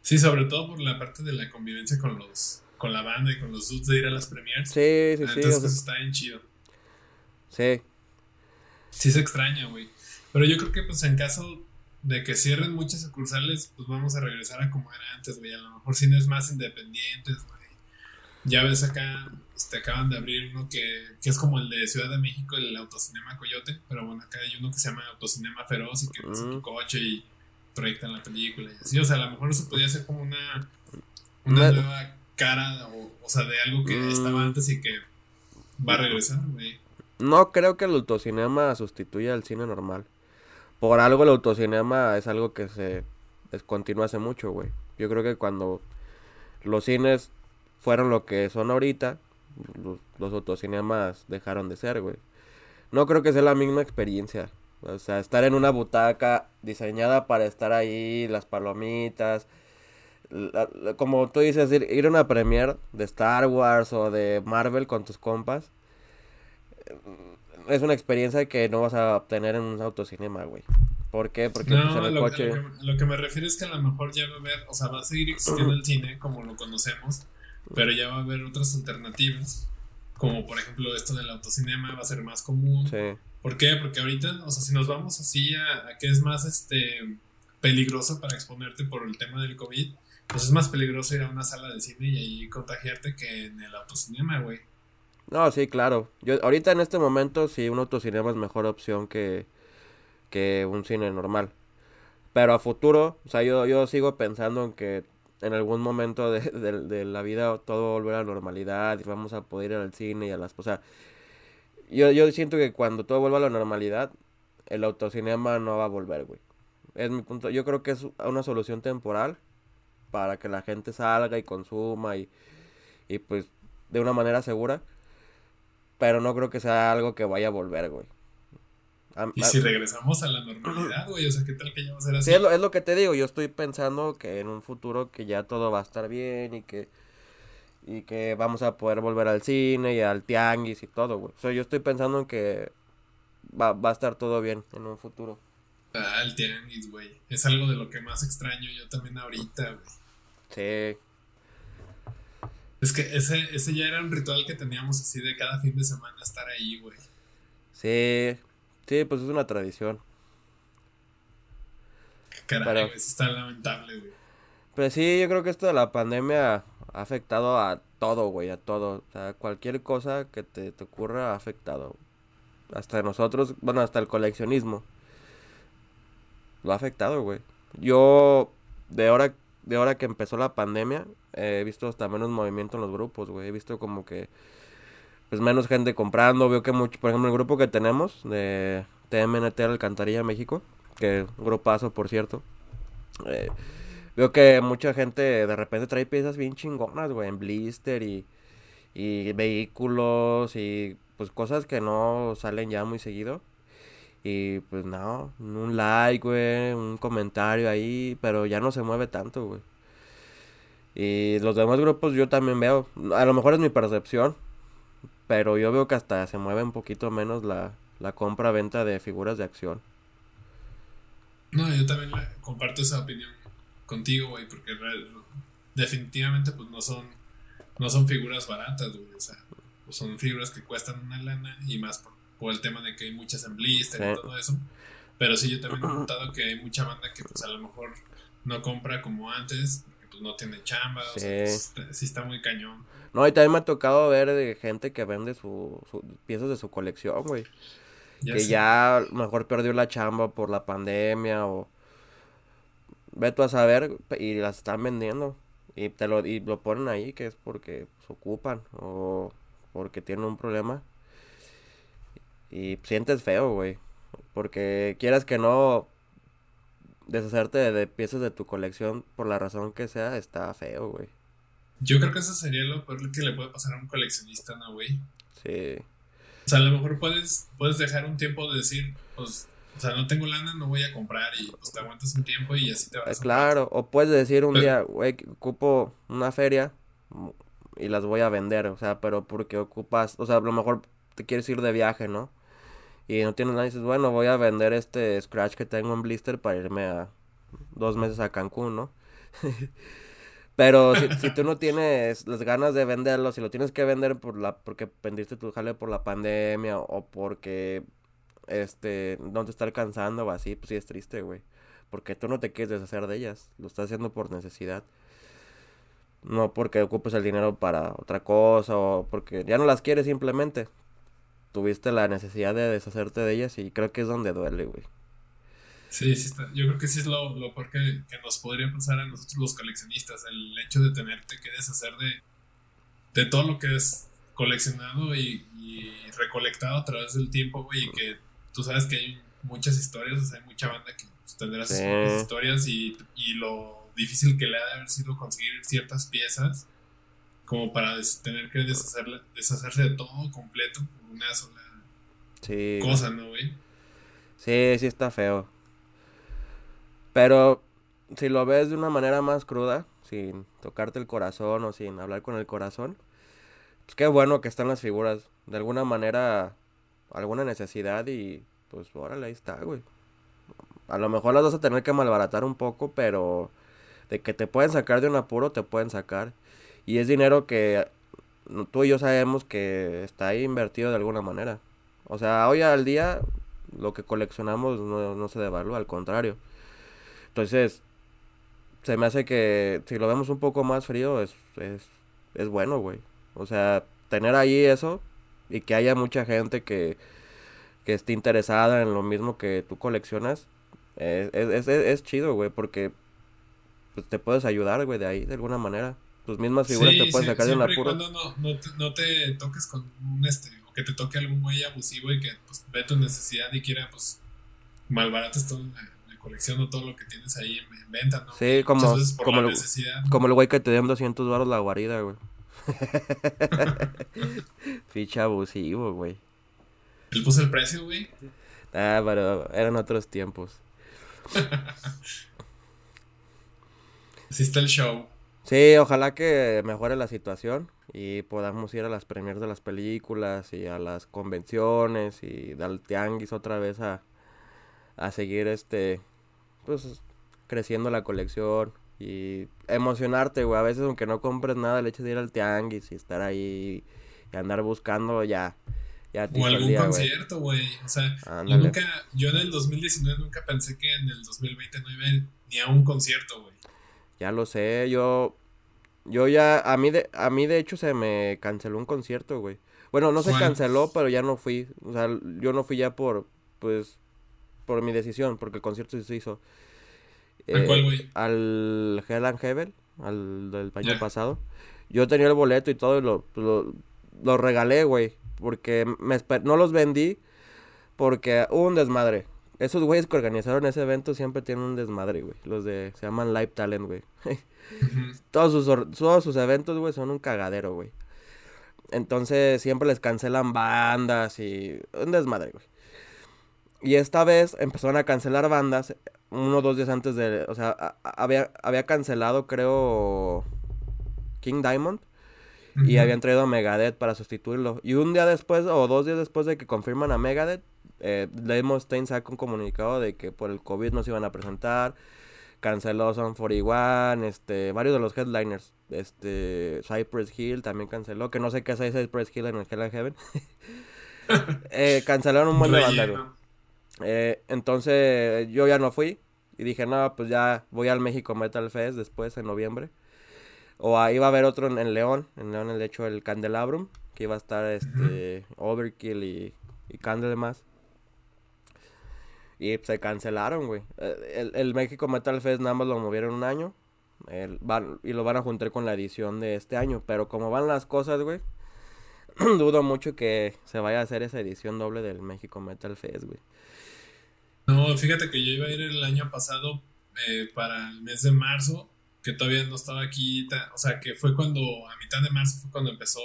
Sí, sobre todo por la parte de la convivencia con los con la banda y con los dudes de ir a las premiers. Sí, sí, sí. Entonces está bien chido. Sí. Sí se extraña, güey. Pero yo creo que pues en caso de que cierren muchas sucursales, pues vamos a regresar a como era antes, güey. A lo mejor cines más independientes, güey. Ya ves acá, este, acaban de abrir uno que, que, es como el de Ciudad de México, el Autocinema Coyote. Pero bueno, acá hay uno que se llama Autocinema Feroz y que vas en tu coche y proyectan la película y así. O sea, a lo mejor eso podría ser como una, una nueva cara, o, o sea, de algo que estaba antes y que va a regresar, güey. No creo que el autocinema sustituya al cine normal. Por algo el autocinema es algo que se descontinúa hace mucho, güey. Yo creo que cuando los cines fueron lo que son ahorita, los, autocinemas dejaron de ser, güey. No creo que sea la misma experiencia. O sea, estar en una butaca diseñada para estar ahí, las palomitas. como tú dices, ir, ir, a una premiere de Star Wars o de Marvel con tus compas es una experiencia que no vas a obtener en un autocinema, güey. ¿Por qué? Porque no, pues, en el lo, coche... Lo que, me refiero es que a lo mejor ya va a haber, o sea, va a seguir existiendo el cine como lo conocemos, pero ya va a haber otras alternativas, como por ejemplo esto del autocinema va a ser más común. Sí. ¿Por qué? Porque ahorita, o sea, si nos vamos así a, a que es más este peligroso para exponerte por el tema del COVID, pues es más peligroso ir a una sala de cine y ahí contagiarte que en el autocinema, güey. No, sí, claro. Yo ahorita en este momento sí un autocinema es mejor opción que, que un cine normal. Pero a futuro, o sea, yo, yo sigo pensando en que en algún momento de, (laughs) de, la vida todo volverá a la normalidad y vamos a poder ir al cine y a las... O sea, yo, yo siento que cuando todo vuelva a la normalidad, el autocinema no va a volver, güey. Es mi punto. Yo creo que es una solución temporal para que la gente salga y consuma y, y pues de una manera segura. Pero no creo que sea algo que vaya a volver, güey. Y si regresamos a la normalidad, güey, o sea, ¿qué tal que ya va a ser así? Sí, es lo, es lo, que te digo, yo estoy pensando que en un futuro que ya todo va a estar bien y que y que vamos a poder volver al cine y al tianguis y todo, güey. O sea, yo estoy pensando en que va, va a estar todo bien en un futuro. Ah, el tianguis, güey. Es algo de lo que más extraño yo también ahorita, güey. Sí. Es que ese, ese ya era un ritual que teníamos así de cada fin de semana estar ahí, güey. Sí, sí, pues es una tradición. Caray, Pero, está lamentable, güey. Pues sí, yo creo que esto de la pandemia ha afectado a todo, güey, a todo. O sea, cualquier cosa que te, te ocurra ha afectado. Hasta nosotros, bueno, hasta el coleccionismo. Lo ha afectado, güey. Yo, de ahora, de ahora que empezó la pandemia, he visto hasta menos movimiento en los grupos, güey. He visto como que pues menos gente comprando. Veo que mucho, por ejemplo, el grupo que tenemos de TMNT Alcantarilla México, que un grupazo, por cierto. Eh, veo que mucha gente de repente trae piezas bien chingonas, güey, en blister y, y vehículos y pues cosas que no salen ya muy seguido. Y pues no, un like, güey, un comentario ahí, pero ya no se mueve tanto, güey. Y los demás grupos yo también veo, a lo mejor es mi percepción, pero yo veo que hasta se mueve un poquito menos la, la compra-venta de figuras de acción. No, yo también comparto esa opinión contigo, güey, porque definitivamente pues no son no son figuras baratas, güey, o sea, pues, son figuras que cuestan una lana y más por el tema de que hay muchas en blister y todo eso. Pero sí, yo también he (clears throat) notado que hay mucha banda que pues a lo mejor no compra como antes, porque pues no tiene chamba, sí. o sea, pues, sí está muy cañón. No, y también me ha tocado ver de gente que vende su, piezas de su colección, güey. que ya mejor perdió la chamba por la pandemia o... Ve tú a saber y las están vendiendo. Y te lo, y lo ponen ahí que es porque se ocupan o porque tienen un problema. Y sientes feo, güey. Porque quieras que no deshacerte de, piezas de tu colección por la razón que sea, está feo, güey. Yo creo que eso sería lo peor que le puede pasar a un coleccionista, ¿no, güey? Sí. O sea, a lo mejor puedes, puedes dejar un tiempo de decir, pues, o sea, no tengo lana, no voy a comprar y pues te aguantas un tiempo y así te vas. a claro, o puedes decir un día, güey, ocupo una feria y las voy a vender, o sea, pero porque ocupas, o sea, a lo mejor te quieres ir de viaje, ¿no? Y no tienes nada y dices, bueno, voy a vender este Scratch que tengo en blister para irme a dos meses a Cancún, ¿no? (laughs) Pero si, tú no tienes las ganas de venderlo, si lo tienes que vender por la, porque vendiste tu jale por la pandemia o porque este no te está alcanzando o así, pues sí es triste, güey. Porque tú no te quieres deshacer de ellas, lo estás haciendo por necesidad. No porque ocupes el dinero para otra cosa o porque ya no las quieres simplemente. Tuviste la necesidad de deshacerte de ellas y creo que es donde duele, güey. Sí, sí está. Yo creo que sí es lo, lo peor que, nos podría pasar a nosotros los coleccionistas, el hecho de tenerte que deshacer de, de todo lo que es coleccionado y, recolectado a través del tiempo, güey, y que tú sabes que hay muchas historias, o sea, hay mucha banda que pues, tendrá sus historias y, y, lo difícil que le ha de haber sido conseguir ciertas piezas como para tener que deshacerse de todo completo por una sola cosa, ¿no, güey? Sí, sí está feo. Pero si lo ves de una manera más cruda, sin tocarte el corazón o sin hablar con el corazón, pues qué bueno que están las figuras. De alguna manera, alguna necesidad y pues órale, ahí está, güey. A lo mejor las vas a tener que malbaratar un poco, pero de que te pueden sacar de un apuro, te pueden sacar. Y es dinero que tú y yo sabemos que está ahí invertido de alguna manera. O sea, hoy al día lo que coleccionamos no, no se devalúa, al contrario. Entonces, se me hace que si lo vemos un poco más frío, es, es, es bueno, güey. O sea, tener ahí eso y que haya mucha gente que, que esté interesada en lo mismo que tú coleccionas, es, es, es, chido, güey, porque pues, te puedes ayudar, güey, de ahí, de alguna manera. Tus mismas figuras te pueden sacar de una pura. Cuando no, no, te, no te toques con un este, o que te toque algún güey abusivo y que pues, ve tu necesidad y quiera, pues, malbarates todo colecciono todo lo que tienes ahí en, venta, ¿no? Sí, como, como, el, como el güey que te dio 200 baros la guarida, güey. (laughs) Ficha abusivo, güey. Él puso el precio, güey. Ah, pero eran otros tiempos. (laughs) Así está el show. Sí, ojalá que mejore la situación y podamos ir a las premiers de las películas y a las convenciones y al tianguis otra vez a, a seguir este pues creciendo la colección y emocionarte, güey. A veces aunque no compres nada, le eches de ir al tianguis y estar ahí y andar buscando ya. ya o algún concierto, güey. O sea, yo nunca, yo en el 2019 nunca pensé que en el 2020 no iba ni a un concierto, güey. Ya lo sé, yo yo ya a mí de a mí de hecho se me canceló un concierto, güey. Bueno, no se canceló, pero ya no fui. O sea, yo no fui ya por pues por mi decisión, porque el concierto se hizo. ¿A cuál, güey? Al Hell and Heaven, al del año pasado. Yo tenía el boleto y todo y lo, lo, regalé, güey. Porque me no los vendí porque hubo un desmadre. Esos güeyes que organizaron ese evento siempre tienen un desmadre, güey. Los de... Se llaman Live Talent, güey. (laughs) todos, sus, todos sus eventos, güey, son un cagadero, güey. Entonces siempre les cancelan bandas y... Un desmadre, güey. Y esta vez empezaron a cancelar bandas uno o dos días antes de... O sea, había, había cancelado, creo, King Diamond. Y habían traído a Megadeth para sustituirlo. Y un día después, o dos días después de que confirman a Megadeth, eh, Stein saca un comunicado de que por el COVID no se iban a presentar. Canceló Son 41, este, varios de los headliners. Este, Cypress Hill también canceló. Que no sé qué hace Cypress Hill en el Hell and Heaven. (laughs) eh, cancelaron un buen de. Eh, entonces yo ya no fui. Y dije, no, pues ya voy al México Metal Fest después en noviembre. O ahí va a haber otro en, León. En León, el hecho, el Candelabrum. Que iba a estar este Overkill y, y Candlemas. Y se cancelaron, güey. Eh, el, el, México Metal Fest nada más lo movieron un año. El, van, y lo van a juntar con la edición de este año. Pero como van las cosas, güey. (clears throat) dudo mucho que se vaya a hacer esa edición doble del México Metal Fest, güey. No, fíjate que yo iba a ir el año pasado eh, para el mes de marzo, que todavía no estaba aquí, o sea, que fue cuando, a mitad de marzo fue cuando empezó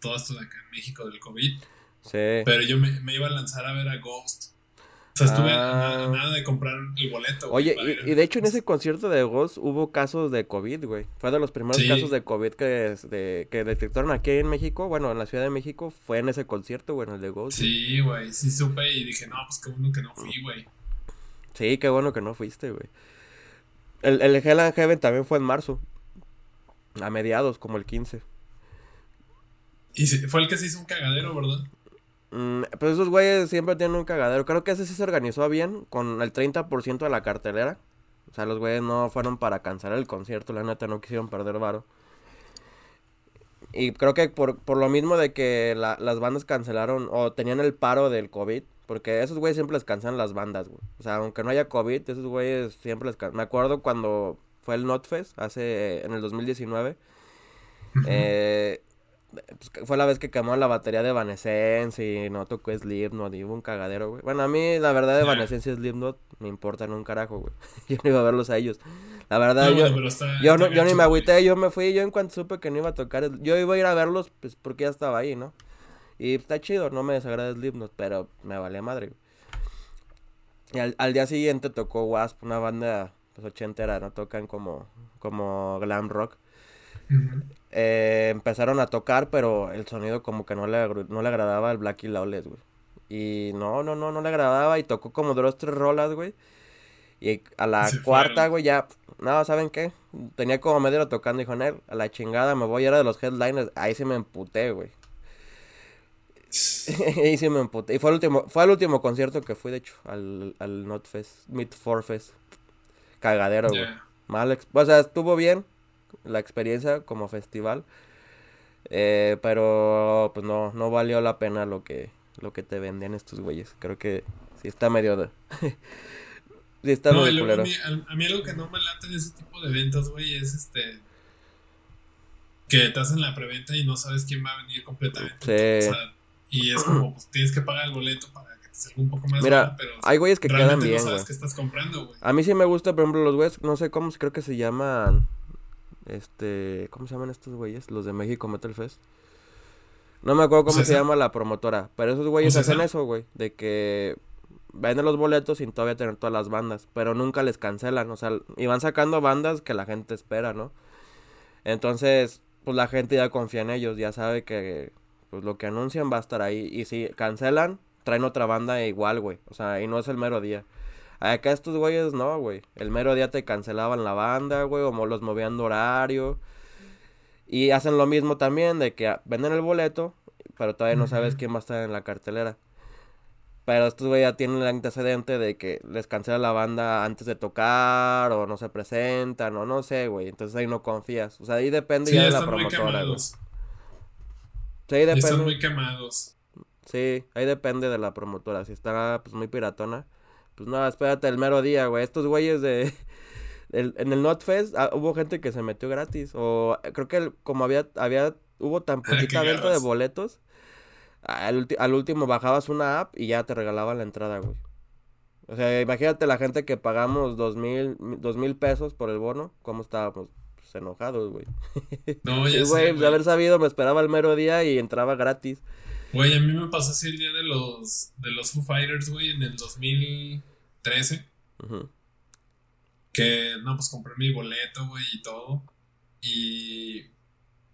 todo esto de acá en México del COVID. Sí. Pero yo me, me iba a lanzar a ver a Ghost. O sea, estuve a, ah. nada de comprar el boleto. Oye, y, de hecho en ese concierto de Ghost hubo casos de COVID, güey. Fue de los primeros casos de COVID que, que detectaron aquí en México. Bueno, en la Ciudad de México fue en ese concierto, güey, en el de Ghost. Sí, güey, sí supe y dije, no, pues qué bueno que no fui, güey. Sí, qué bueno que no fuiste, güey. El, el Hell and Heaven también fue en marzo. A mediados, como el 15. Y fue el que se hizo un cagadero, ¿verdad? Mm, pues esos güeyes siempre tienen un cagadero. Creo que ese sí se organizó bien con el 30% de la cartelera. O sea, los güeyes no fueron para cancelar el concierto, la neta no quisieron perder varo. Y creo que por, por lo mismo de que las bandas cancelaron o tenían el paro del COVID, porque esos güeyes siempre les cancelan las bandas, güey. O sea, aunque no haya COVID, esos güeyes siempre les cancelan. Me acuerdo cuando fue el Notfest, hace, en el 2019. eh, pues, fue la vez que quemó la batería de Evanescence y no tocó Slipknot y hubo un cagadero, güey. Bueno, a mí la verdad de Evanescence y Slipknot me importan un carajo, güey. (laughs) yo no iba a verlos a ellos. La verdad, yo, yo, no, yo ni me agüité, yo me fui, yo en cuanto supe que no iba a tocar, yo iba a ir a verlos, pues porque ya estaba ahí, ¿no? Y está chido, no me desagrada Slipknot, pero me vale madre, Y al, al, día siguiente tocó Wasp, una banda pues ochentera, ¿no? Tocan como, como glam rock. Eh, empezaron a tocar, pero el sonido como que no le, no le agradaba al Black y Lawless, güey. Y no, no, no, no le agradaba y tocó como dos, tres rolas, güey. Y a la cuarta, güey, ya, no, ¿saben qué? Tenía como medio tocando, dijo, Nel, a la chingada me voy, era de los headliners. Ahí sí me emputé, güey. (laughs) Ahí sí me emputé. Y fue el último, fue el último concierto que fui, de hecho, al, al Notfest, Mid Forfest. Cagadero, güey. Mal, o sea, estuvo bien, la experiencia como festival. Eh, pero pues no, no valió la pena lo que, lo que te vendían estos güeyes. Creo que sí está medio de... (laughs) sí está medio culero. A mí, algo que no me late de ese tipo de eventos, güey, es este... Que te hacen la preventa y no sabes quién va a venir completamente. Sí. Y es como, pues tienes que pagar el boleto para que te salga un poco más Mira, pero hay güeyes que quedan bien, no sabes qué estás comprando, güey. A mí sí me gusta, por ejemplo, los güeyes, no sé cómo, creo que se llaman este, ¿cómo se llaman estos güeyes? Los de México Metal Fest. No me acuerdo cómo se llama la promotora, pero esos güeyes hacen eso, güey, de que venden los boletos sin todavía tener todas las bandas, pero nunca les cancelan, o sea, y van sacando bandas que la gente espera, ¿no? Entonces, pues la gente ya confía en ellos, ya sabe que pues lo que anuncian va a estar ahí y si cancelan, traen otra banda igual, güey, o sea, y no es el mero día. Acá estos güeyes no, güey. El mero día te cancelaban la banda, güey, o los movían de horario. Y hacen lo mismo también, de que venden el boleto, pero todavía no sabes quién va a estar en la cartelera. Pero estos güeyes ya tienen el antecedente de que les cancela la banda antes de tocar, o no se presentan, o no sé, güey. Entonces ahí no confías. O sea, ahí depende ya de la promotora. Sí, ahí depende. Están muy quemados. Sí, ahí depende de la promotora. Si está pues muy piratona pues no, espérate el mero día, güey. Estos güeyes de... (laughs) en el NotFest ah, hubo gente que se metió gratis. O creo que como había, había, hubo tan (laughs) poquita venta de boletos. Al, al, último bajabas una app y ya te regalaban la entrada, güey. O sea, imagínate la gente que pagamos dos mil, dos mil pesos por el bono, cómo estábamos pues, enojados, güey. No, (laughs) ya güey, de haber sabido me esperaba el mero día y entraba gratis. Güey, a mí me pasó así el día de los, de los Foo Fighters, güey, en el 2013. Que, no, pues compré mi boleto, güey, y todo. Y,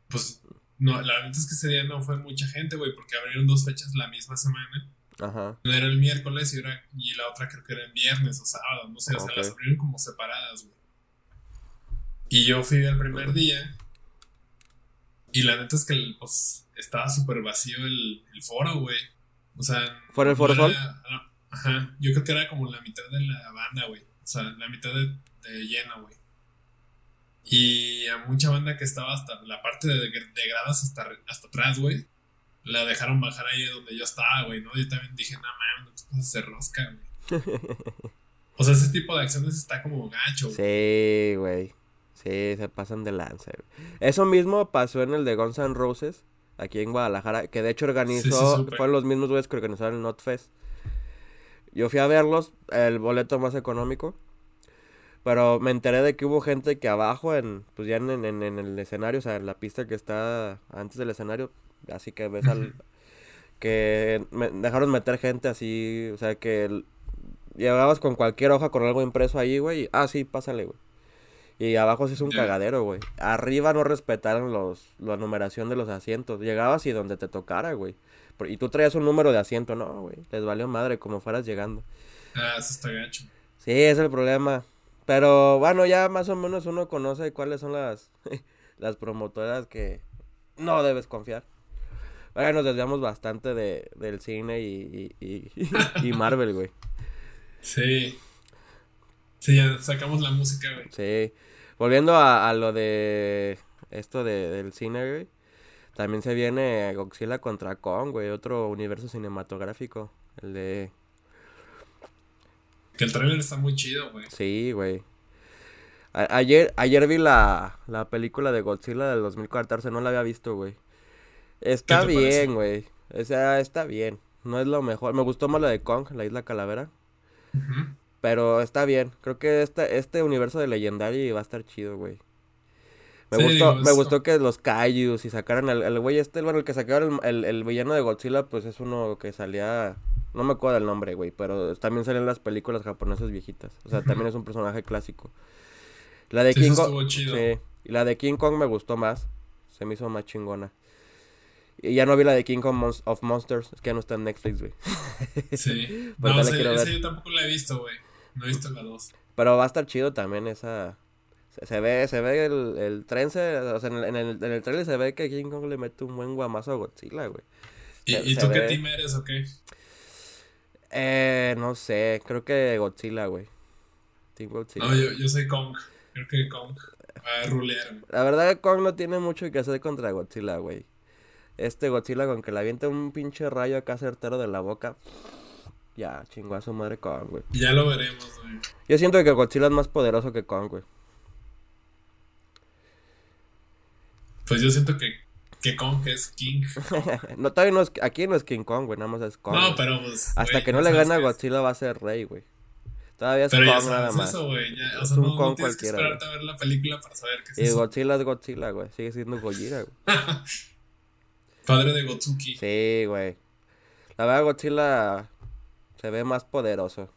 pues, no, la verdad es que ese día no fue mucha gente, güey, porque abrieron dos fechas la misma semana. Ajá. Una era el miércoles y, era, y la otra creo que era el viernes o sábado, no sé, o sea, las abrieron como separadas, güey. Y yo fui el primer día. Y la neta es que, pues, estaba súper vacío el, el, foro, güey. O sea. ¿Fue en el Foro no Sol? era- Ajá. Yo creo que era como la mitad de la banda, güey. O sea, la mitad de, de lleno, güey. Y a mucha banda que estaba hasta la parte de, de gradas hasta, hasta atrás, güey. La dejaron bajar ahí donde yo estaba, güey, ¿no? Yo también dije, no mames, no te de rosca, güey. (laughs) O sea, ese tipo de acciones está como gacho, güey. Sí, güey. Sí, se pasan de lanza. Eso mismo pasó en el de Guns N' Roses, aquí en Guadalajara, que de hecho organizó, Sí, sí, supe. fueron los mismos güeyes que organizaron el NotFest. Yo fui a verlos, el boleto más económico, pero me enteré de que hubo gente que abajo, en, pues ya en, en- en el escenario, o sea, en la pista que está antes del escenario, así que ves al... Que me dejaron meter gente así, o sea, que el- llegabas con cualquier hoja con algo impreso ahí, güey, y, ah, sí, pásale, güey. Y abajo sí es un cagadero, güey. Arriba no respetaron los, la numeración de los asientos. Llegabas y donde te tocara, güey. Y tú traías un número de asiento, no, güey. Les valió madre como fueras llegando. Ah, eso está gacho. Sí, es el problema. Pero bueno, ya más o menos uno conoce cuáles son las, (laughs) las promotoras que no debes confiar. Ahora nos desviamos bastante de, del cine y, y, y, (laughs) y Marvel, güey. Sí. Sí, ya sacamos la música, güey. Sí. Volviendo a, a lo de esto de, del cine, güey. También se viene Godzilla contra Kong, güey. Otro universo cinematográfico. El de... Que el trailer está muy chido, güey. Sí, güey. A- ayer, ayer vi la, la película de Godzilla del 2014, no la había visto, güey. Está bien, güey. O sea, está bien. No es lo mejor. Me gustó más la de Kong, la isla calavera. Ujú. Pero está bien. Creo que este, este universo de Legendary va a estar chido, güey. Me Sí, gustó, me gustó que los Kaijus y sacaran el, el güey este, bueno, el que sacaron el, el, el villano de Godzilla, pues es uno que salía, no me acuerdo del nombre, güey, pero también sale en las películas japonesas viejitas. O sea, también es un personaje clásico. La de Sí, King Kong, sí, y la de King Kong me gustó más, se me hizo más chingona. Y ya no vi la de King Kong of Monsters, es que ya no está en Netflix, güey. Sí. (laughs) Pues no, ver. yo tampoco la he visto, güey. No he visto la 2. Pero va a estar chido también esa. Se, se ve, se ve el, el tren, se, o sea, en el, en el, en el trailer se ve que King Kong le mete un buen guamazo a Godzilla, güey. ¿Y, Se- y tú qué team eres o qué? Eh, no sé, creo que Godzilla, güey. Team Godzilla. No, yo, yo soy Kong. Creo que Kong va a rulear. La verdad, Kong no tiene mucho que hacer contra Godzilla, güey. Este Godzilla con que le avienta un pinche rayo acá certero de la boca. Ya, chingó a su madre Kong, güey. Ya lo veremos, güey. Yo siento que Godzilla es más poderoso que Kong, güey. Pues yo siento que, que Kong es King. (laughs) no, todavía no es, aquí no es King Kong, güey, nada más es Kong. No, güey. pero pues. Hasta güey, que no ya le gana a es- Godzilla va a ser rey, güey. Todavía es Pero ya Kong nada sabes más. eso, güey. ya, O Es sea, un no, no Kong tienes que cualquiera, esperarte a ver la película para saber qué es Y eso. Godzilla es Godzilla, güey. Sigue siendo Gojira, güey. (laughs) Padre de Gotsuki. Sí, güey. La verdad, Godzilla se ve más poderoso.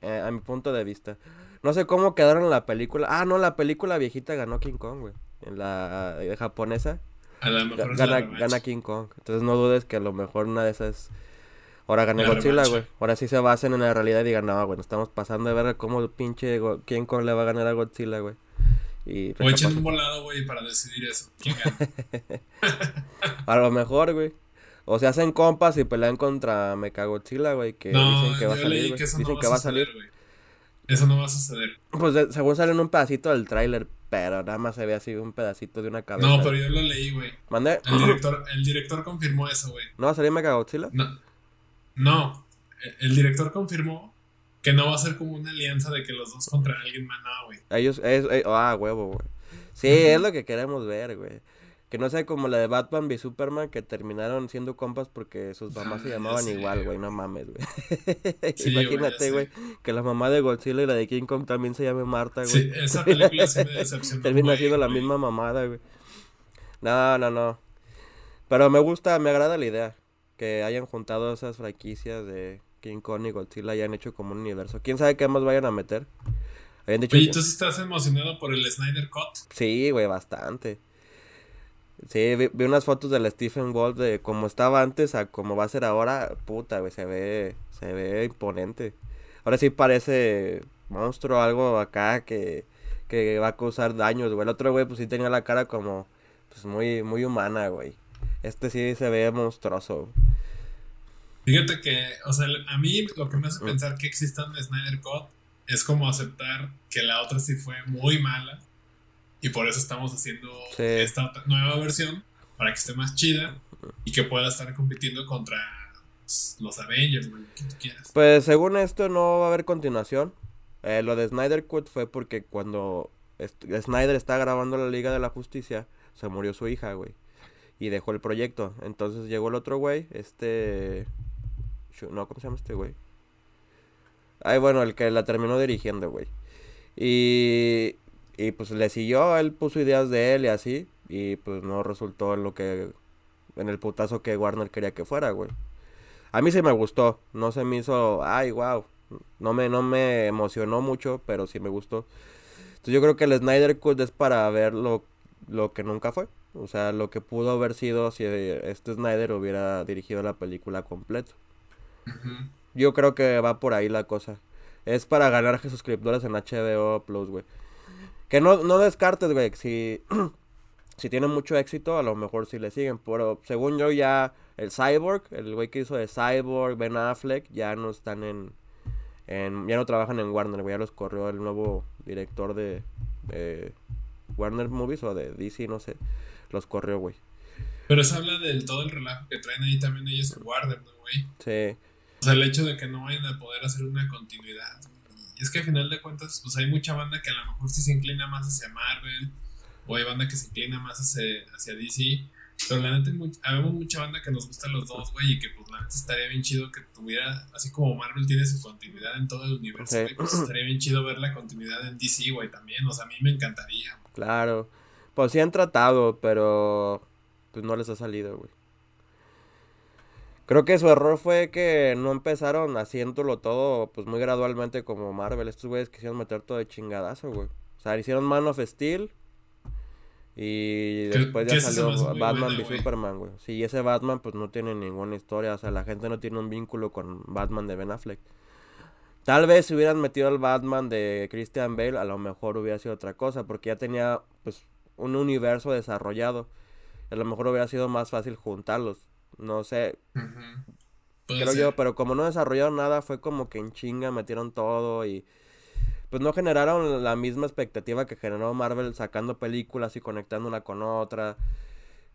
eh, a mi punto de vista. No sé cómo quedaron en la película. Ah, no, la película viejita ganó King Kong, güey. En la eh, japonesa A lo mejor es la gana, gana King Kong. Entonces no dudes que a lo mejor una de esas. Ahora gane La Godzilla, güey. Ahora sí se basen en la realidad y digan, no, güey, nos estamos pasando de ver cómo el pinche Go- King Kong le va a ganar a Godzilla, güey. Y O echen un volado, güey, para decidir eso. ¿Quién gana? (laughs) A lo mejor, güey. O se hacen compas y pelean contra Mechagodzilla, güey, que no, dicen que va a salir, que Dicen no que va a salir. güey. Eso no va a suceder. Pues de- según sale en un pedacito del tráiler, pero nada más se ve así un pedacito de una cabeza. No, pero yo lo leí, güey. ¿Mandé? El director, el director confirmó eso, güey. ¿No va a salir Mechagodzilla? No, no. El- director confirmó que no va a ser como una alianza de que los dos contra alguien más, güey. Ellos, es, eh, ah, huevo, güey. Sí, es lo que queremos ver, güey. Que no sea como la de Batman v Superman que terminaron siendo compas porque sus mamás se Ah, llamaban sé, igual, güey. No mames, güey. (laughs) Sí, Imagínate, güey, que la mamá de Godzilla y la de King Kong también se llame Marta, güey. Sí, esa película sí me decepcionó. (laughs) Termina siendo la misma mamada, güey. No, no, no. Pero me gusta, me agrada la idea. Que hayan juntado esas franquicias de King Kong y Godzilla y hayan hecho como un universo. ¿Quién sabe qué más vayan a meter? Habían dicho... Oye, ¿tú estás emocionado por el Snyder Cut? Sí, güey, bastante. Sí, vi, vi unas fotos del Stephen Wolf de cómo estaba antes a cómo va a ser ahora. Puta, güey, se ve, se ve imponente. Ahora sí parece monstruo, algo acá que, que va a causar daños, güey. El otro, güey, pues sí tenía la cara como, pues muy, muy humana, güey. Este sí se ve monstruoso. Fíjate que, o sea, a mí lo que me hace pensar que exista un Snyder Cut es como aceptar que la otra sí fue muy mala y por eso estamos haciendo esta nueva versión para que esté más chida y que pueda estar compitiendo contra los Avengers, güey, que tú quieras. Pues según esto no va a haber continuación. Eh, lo de Snyder Cut fue porque cuando Snyder está grabando la Liga de la Justicia, se murió su hija, güey. Y dejó el proyecto. Entonces llegó el otro güey, este... No, ¿cómo se llama este güey? Ay, bueno, el que la terminó dirigiendo, güey. Y, y pues le siguió, él puso ideas de él y así. Y pues no resultó en lo que. En el putazo que Warner quería que fuera, güey. A mí sí me gustó. No se me hizo. Ay, wow. No me, no me emocionó mucho, pero sí me gustó. Entonces yo creo que el Snyder Cut es para ver lo, lo que nunca fue. O sea, lo que pudo haber sido si este Snyder hubiera dirigido la película completa. Yo creo que va por ahí la cosa. Es para ganar suscriptores en HBO Plus, güey. Que no, no descartes, güey. Si, (clears throat) si tiene mucho éxito, a lo mejor sí le siguen. Pero según yo, ya el Cyborg, el güey que hizo de Cyborg, Ben Affleck, ya no están en. en ya no trabajan en Warner, güey. Ya los corrió el nuevo director de, de Warner Movies o de DC, no sé. Los corrió, güey. Pero se habla del todo el relajo que traen ahí también ellos en Warner, güey? Sí. O sea, el hecho de que no vayan a poder hacer una continuidad. Y es que al final de cuentas, pues hay mucha banda que a lo mejor sí se inclina más hacia Marvel, o hay banda que se inclina más hacia, hacia DC. Pero la neta, habemos mucha banda que nos gusta los dos, güey, y que pues la neta estaría bien chido que tuviera, así como Marvel tiene su continuidad en todo el universo, güey, pues estaría bien chido ver la continuidad en DC, güey, también. O sea, a mí me encantaría. Claro. Pues sí han tratado, pero pues no les ha salido, güey. Creo que su error fue que no empezaron haciéndolo todo pues muy gradualmente como Marvel. Estos güeyes quisieron meter todo de chingadazo, güey. O sea, hicieron Man of Steel. Y después ya salió Batman v Superman, güey. Sí, ese Batman pues no tiene ninguna historia. O sea, la gente no tiene un vínculo con Batman de Ben Affleck. Tal vez si hubieran metido al Batman de Christian Bale, a lo mejor hubiera sido otra cosa. Porque ya tenía pues un universo desarrollado. A lo mejor hubiera sido más fácil juntarlos. No sé. Creo yo, pero como no desarrollaron nada, fue como que en chinga metieron todo y pues no generaron la misma expectativa que generó Marvel sacando películas y conectando una con otra.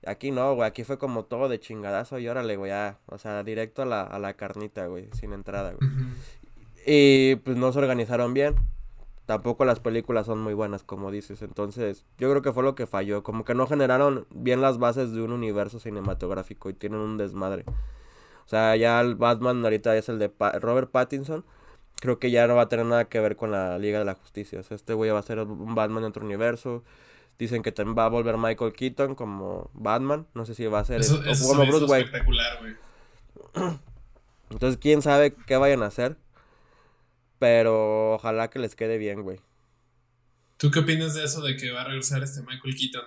Aquí no, güey, aquí fue como todo de chingadazo y órale, güey, ya, o sea, directo a la, a la carnita, güey, sin entrada, güey. Y pues no se organizaron bien tampoco las películas son muy buenas, como dices. Entonces, yo creo que fue lo que falló. Como que no generaron bien las bases de un universo cinematográfico y tienen un desmadre. O sea, ya el Batman ahorita es el de Robert Pattinson. Creo que ya no va a tener nada que ver con la Liga de la Justicia. O sea, este güey va a ser un Batman en otro universo. Dicen que también va a volver Michael Keaton como Batman. No sé si va a ser eso, como Bruce Wayne. espectacular, güey. (clears throat) Entonces, quién sabe qué vayan a hacer. Pero ojalá que les quede bien, güey. ¿Tú qué opinas de eso de que va a regresar este Michael Keaton?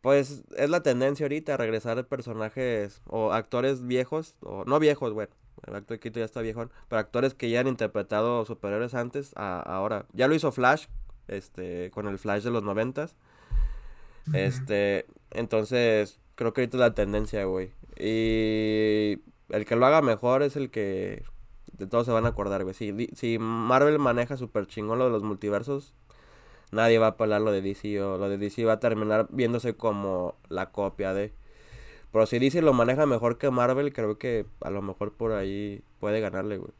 Pues es la tendencia ahorita, regresar personajes o actores viejos, o no viejos, güey. El actor Keaton ya está viejón, pero actores que ya han interpretado superiores antes a ahora. Ya lo hizo Flash, este, con el Flash de los noventas. Este, entonces, creo que ahorita es la tendencia, güey. Y el que lo haga mejor es el que de todos se van a acordar, güey. Si, si Marvel maneja súper chingón lo de los multiversos, nadie va a hablar lo de DC o lo de DC va a terminar viéndose como la copia de... Pero si DC lo maneja mejor que Marvel, creo que a lo mejor por ahí puede ganarle, güey.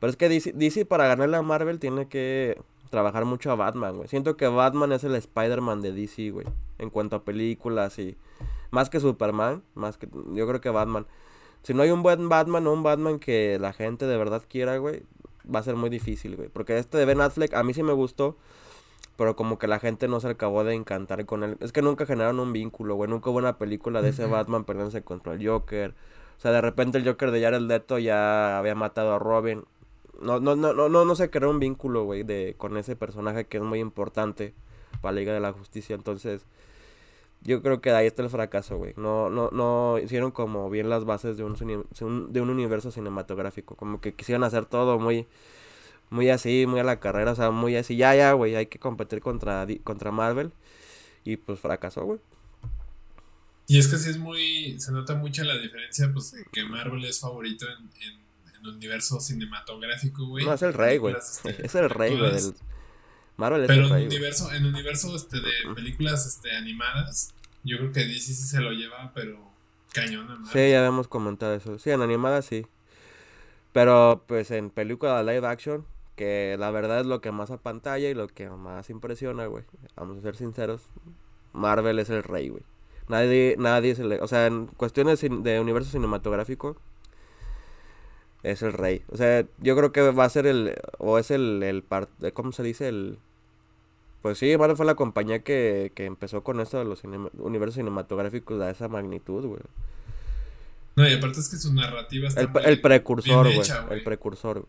Pero es que DC, DC para ganarle a Marvel tiene que trabajar mucho a Batman, güey. Siento que Batman es el Spider-Man de DC, güey. En cuanto a películas y... Más que Superman, más que... Yo creo que Batman. Si no hay un buen Batman o un Batman que la gente de verdad quiera, güey, va a ser muy difícil, güey. Porque este de Ben Affleck a mí sí me gustó, pero como que la gente no se acabó de encantar con él. Es que nunca generaron un vínculo, güey. Nunca hubo una película de ese Batman perdiéndose contra el Joker. O sea, de repente el Joker de Jared Leto ya había matado a Robin. No, no, no, no, no, no se creó un vínculo, güey, de, con ese personaje que es muy importante para la Liga de la Justicia. Entonces, yo creo que ahí está el fracaso, güey. No, no, no hicieron como bien las bases de un, de un universo cinematográfico. Como que quisieron hacer todo muy, muy así, muy a la carrera, o sea, muy así. Ya, ya, güey, hay que competir contra, contra Marvel. Y pues fracasó, güey. Y es que sí es muy, se nota mucho la diferencia, pues, de que Marvel es favorito en, en, el universo cinematográfico, güey. No, es el rey, güey. Este, (laughs) es el rey, güey. Marvel Pero el en universo, en universo este, de películas este, animadas, yo creo que DC sí se lo lleva, pero cañón. Sí, ya habíamos comentado eso. Sí, en animadas sí. Pero pues en película live action, que la verdad es lo que más a pantalla y lo que más impresiona, güey. Vamos a ser sinceros. Marvel es el rey, güey. Nadie, nadie se le... O sea, en cuestiones de universo cinematográfico, es el rey. O sea, yo creo que va a ser el... O es el... el ¿Cómo se dice? El... Pues sí, Marvel fue la compañía que, que empezó con esto de los universos cinematográficos a esa magnitud, güey. No, y aparte es que su narrativa está El, el precursor, güey. El precursor.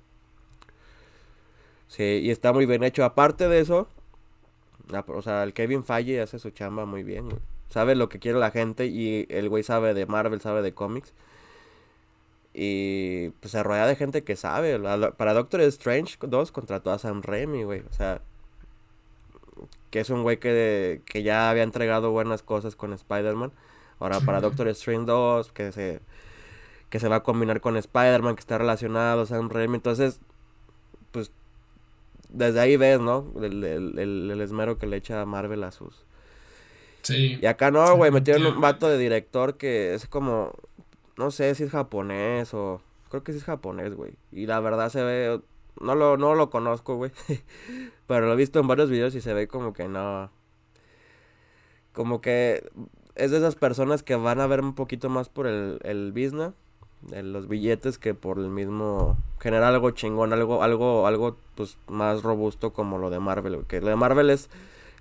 Sí, y está muy bien hecho. Aparte de eso, o sea, el Kevin Feige hace su chamba muy bien, güey. Sabe lo que quiere la gente y el güey sabe de Marvel, sabe de cómics. Y pues se rodea de gente que sabe. Para Doctor Strange 2 contrató a Sam Raimi, güey. O sea, que es un güey que, que ya había entregado buenas cosas con Spider-Man. Ahora para Doctor Strange 2, que se, que se va a combinar con Spider-Man, que está relacionado, Sam Raimi. Entonces, pues desde ahí ves, ¿no? El, el, esmero que le echa Marvel a sus... Sí. Y acá no, güey, metieron un vato de director que es como, no sé si es japonés o... Creo que sí es japonés, güey. Y la verdad se ve... No lo, no lo conozco, güey. (laughs) Pero lo he visto en varios videos y se ve como que no... Como que es de esas personas que van a ver un poquito más por el, el business los billetes que por el mismo generar algo chingón, algo algo algo pues más robusto como lo de Marvel, que lo de Marvel es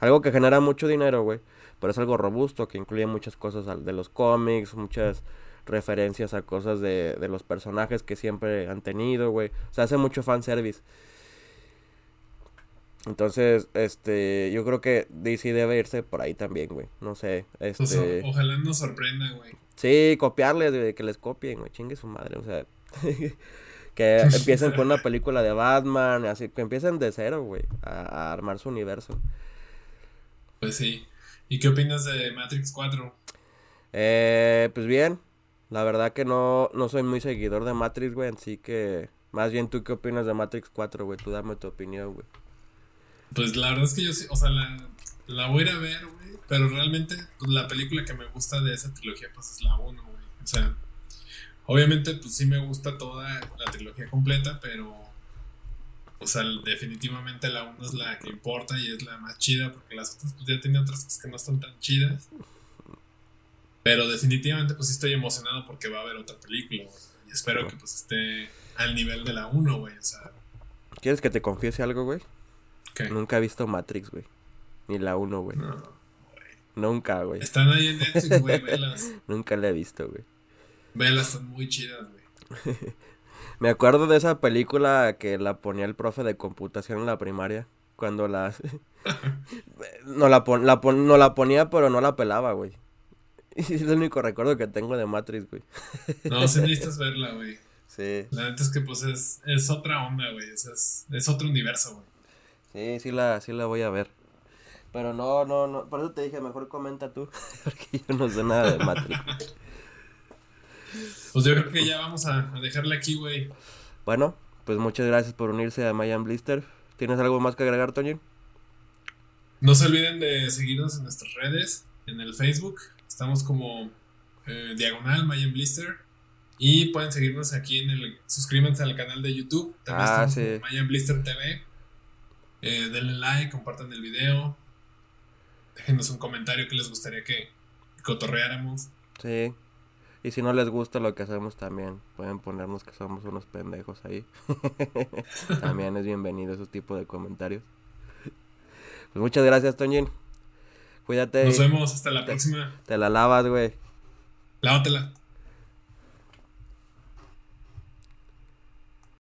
algo que genera mucho dinero, güey, pero es algo robusto que incluye muchas cosas de los cómics, muchas referencias a cosas de, de los personajes que siempre han tenido, güey. O sea, hace mucho fanservice. Entonces, este, yo creo que DC debe irse por ahí también, güey. No sé, pues, este... ojalá nos sorprenda, güey. Sí, copiarles, que les copien, güey, chingue su madre, o sea, (laughs) que (laughs) empiecen con una película de Batman, así, que empiecen de cero, güey, a, armar su universo. Pues sí. ¿Y qué opinas de Matrix 4? Eh, pues bien, la verdad que no, no soy muy seguidor de Matrix, güey, así que, más bien, ¿tú qué opinas de Matrix 4, güey? Tú dame tu opinión, güey. Pues la verdad es que yo sí, o sea, la, la voy a ir a ver, güey pero realmente pues, la película que me gusta de esa trilogía pues es la 1, güey. O sea, obviamente pues sí me gusta toda la trilogía completa, pero o sea, definitivamente la 1 es la que importa y es la más chida porque las otras pues ya tienen otras cosas que no están tan chidas. Pero definitivamente pues sí estoy emocionado porque va a haber otra película, Y espero que pues esté al nivel de la 1, güey. O sea. ¿Quieres que te confiese algo, güey? Nunca he visto Matrix, güey. Ni la 1, güey. No. Nunca, güey. Están ahí en Netflix, güey, (laughs) velas. Nunca la he visto, güey. Velas, son muy chidas, güey. (laughs) Me acuerdo de esa película que la ponía el profe de computación en la primaria. Cuando la... (laughs) no, la, la no la ponía, pero no la pelaba, güey. (laughs) Es el único recuerdo que tengo de Matrix, güey. no, sí necesitas verla, güey. (laughs) Sí. La neta es que, pues, es, es otra onda, güey. Es, es, otro universo, güey. Sí, sí la, sí la voy a ver. Pero no, no, no. Por eso te dije, mejor comenta tú. (laughs) Porque yo no sé nada de Matrix. Pues yo creo que ya vamos a, dejarle aquí, güey. Bueno, pues muchas gracias por unirse a Mayan Blister. ¿Tienes algo más que agregar, Toño? No se olviden de seguirnos en nuestras redes, en el Facebook. Estamos como eh, Diagonal Mayan Blister. Y pueden seguirnos aquí en el. Suscríbanse al canal de YouTube. También ah, estamos como Mayan Blister TV. Eh, denle like, compartan el video déjenos un comentario que les gustaría que cotorreáramos. Sí. Y si no les gusta lo que hacemos también, pueden ponernos que somos unos pendejos ahí. (laughs) también es bienvenido ese tipo de comentarios. Pues muchas gracias, Toñín. Cuídate. Nos vemos, hasta la próxima. Te la lavas, güey. Lávatela.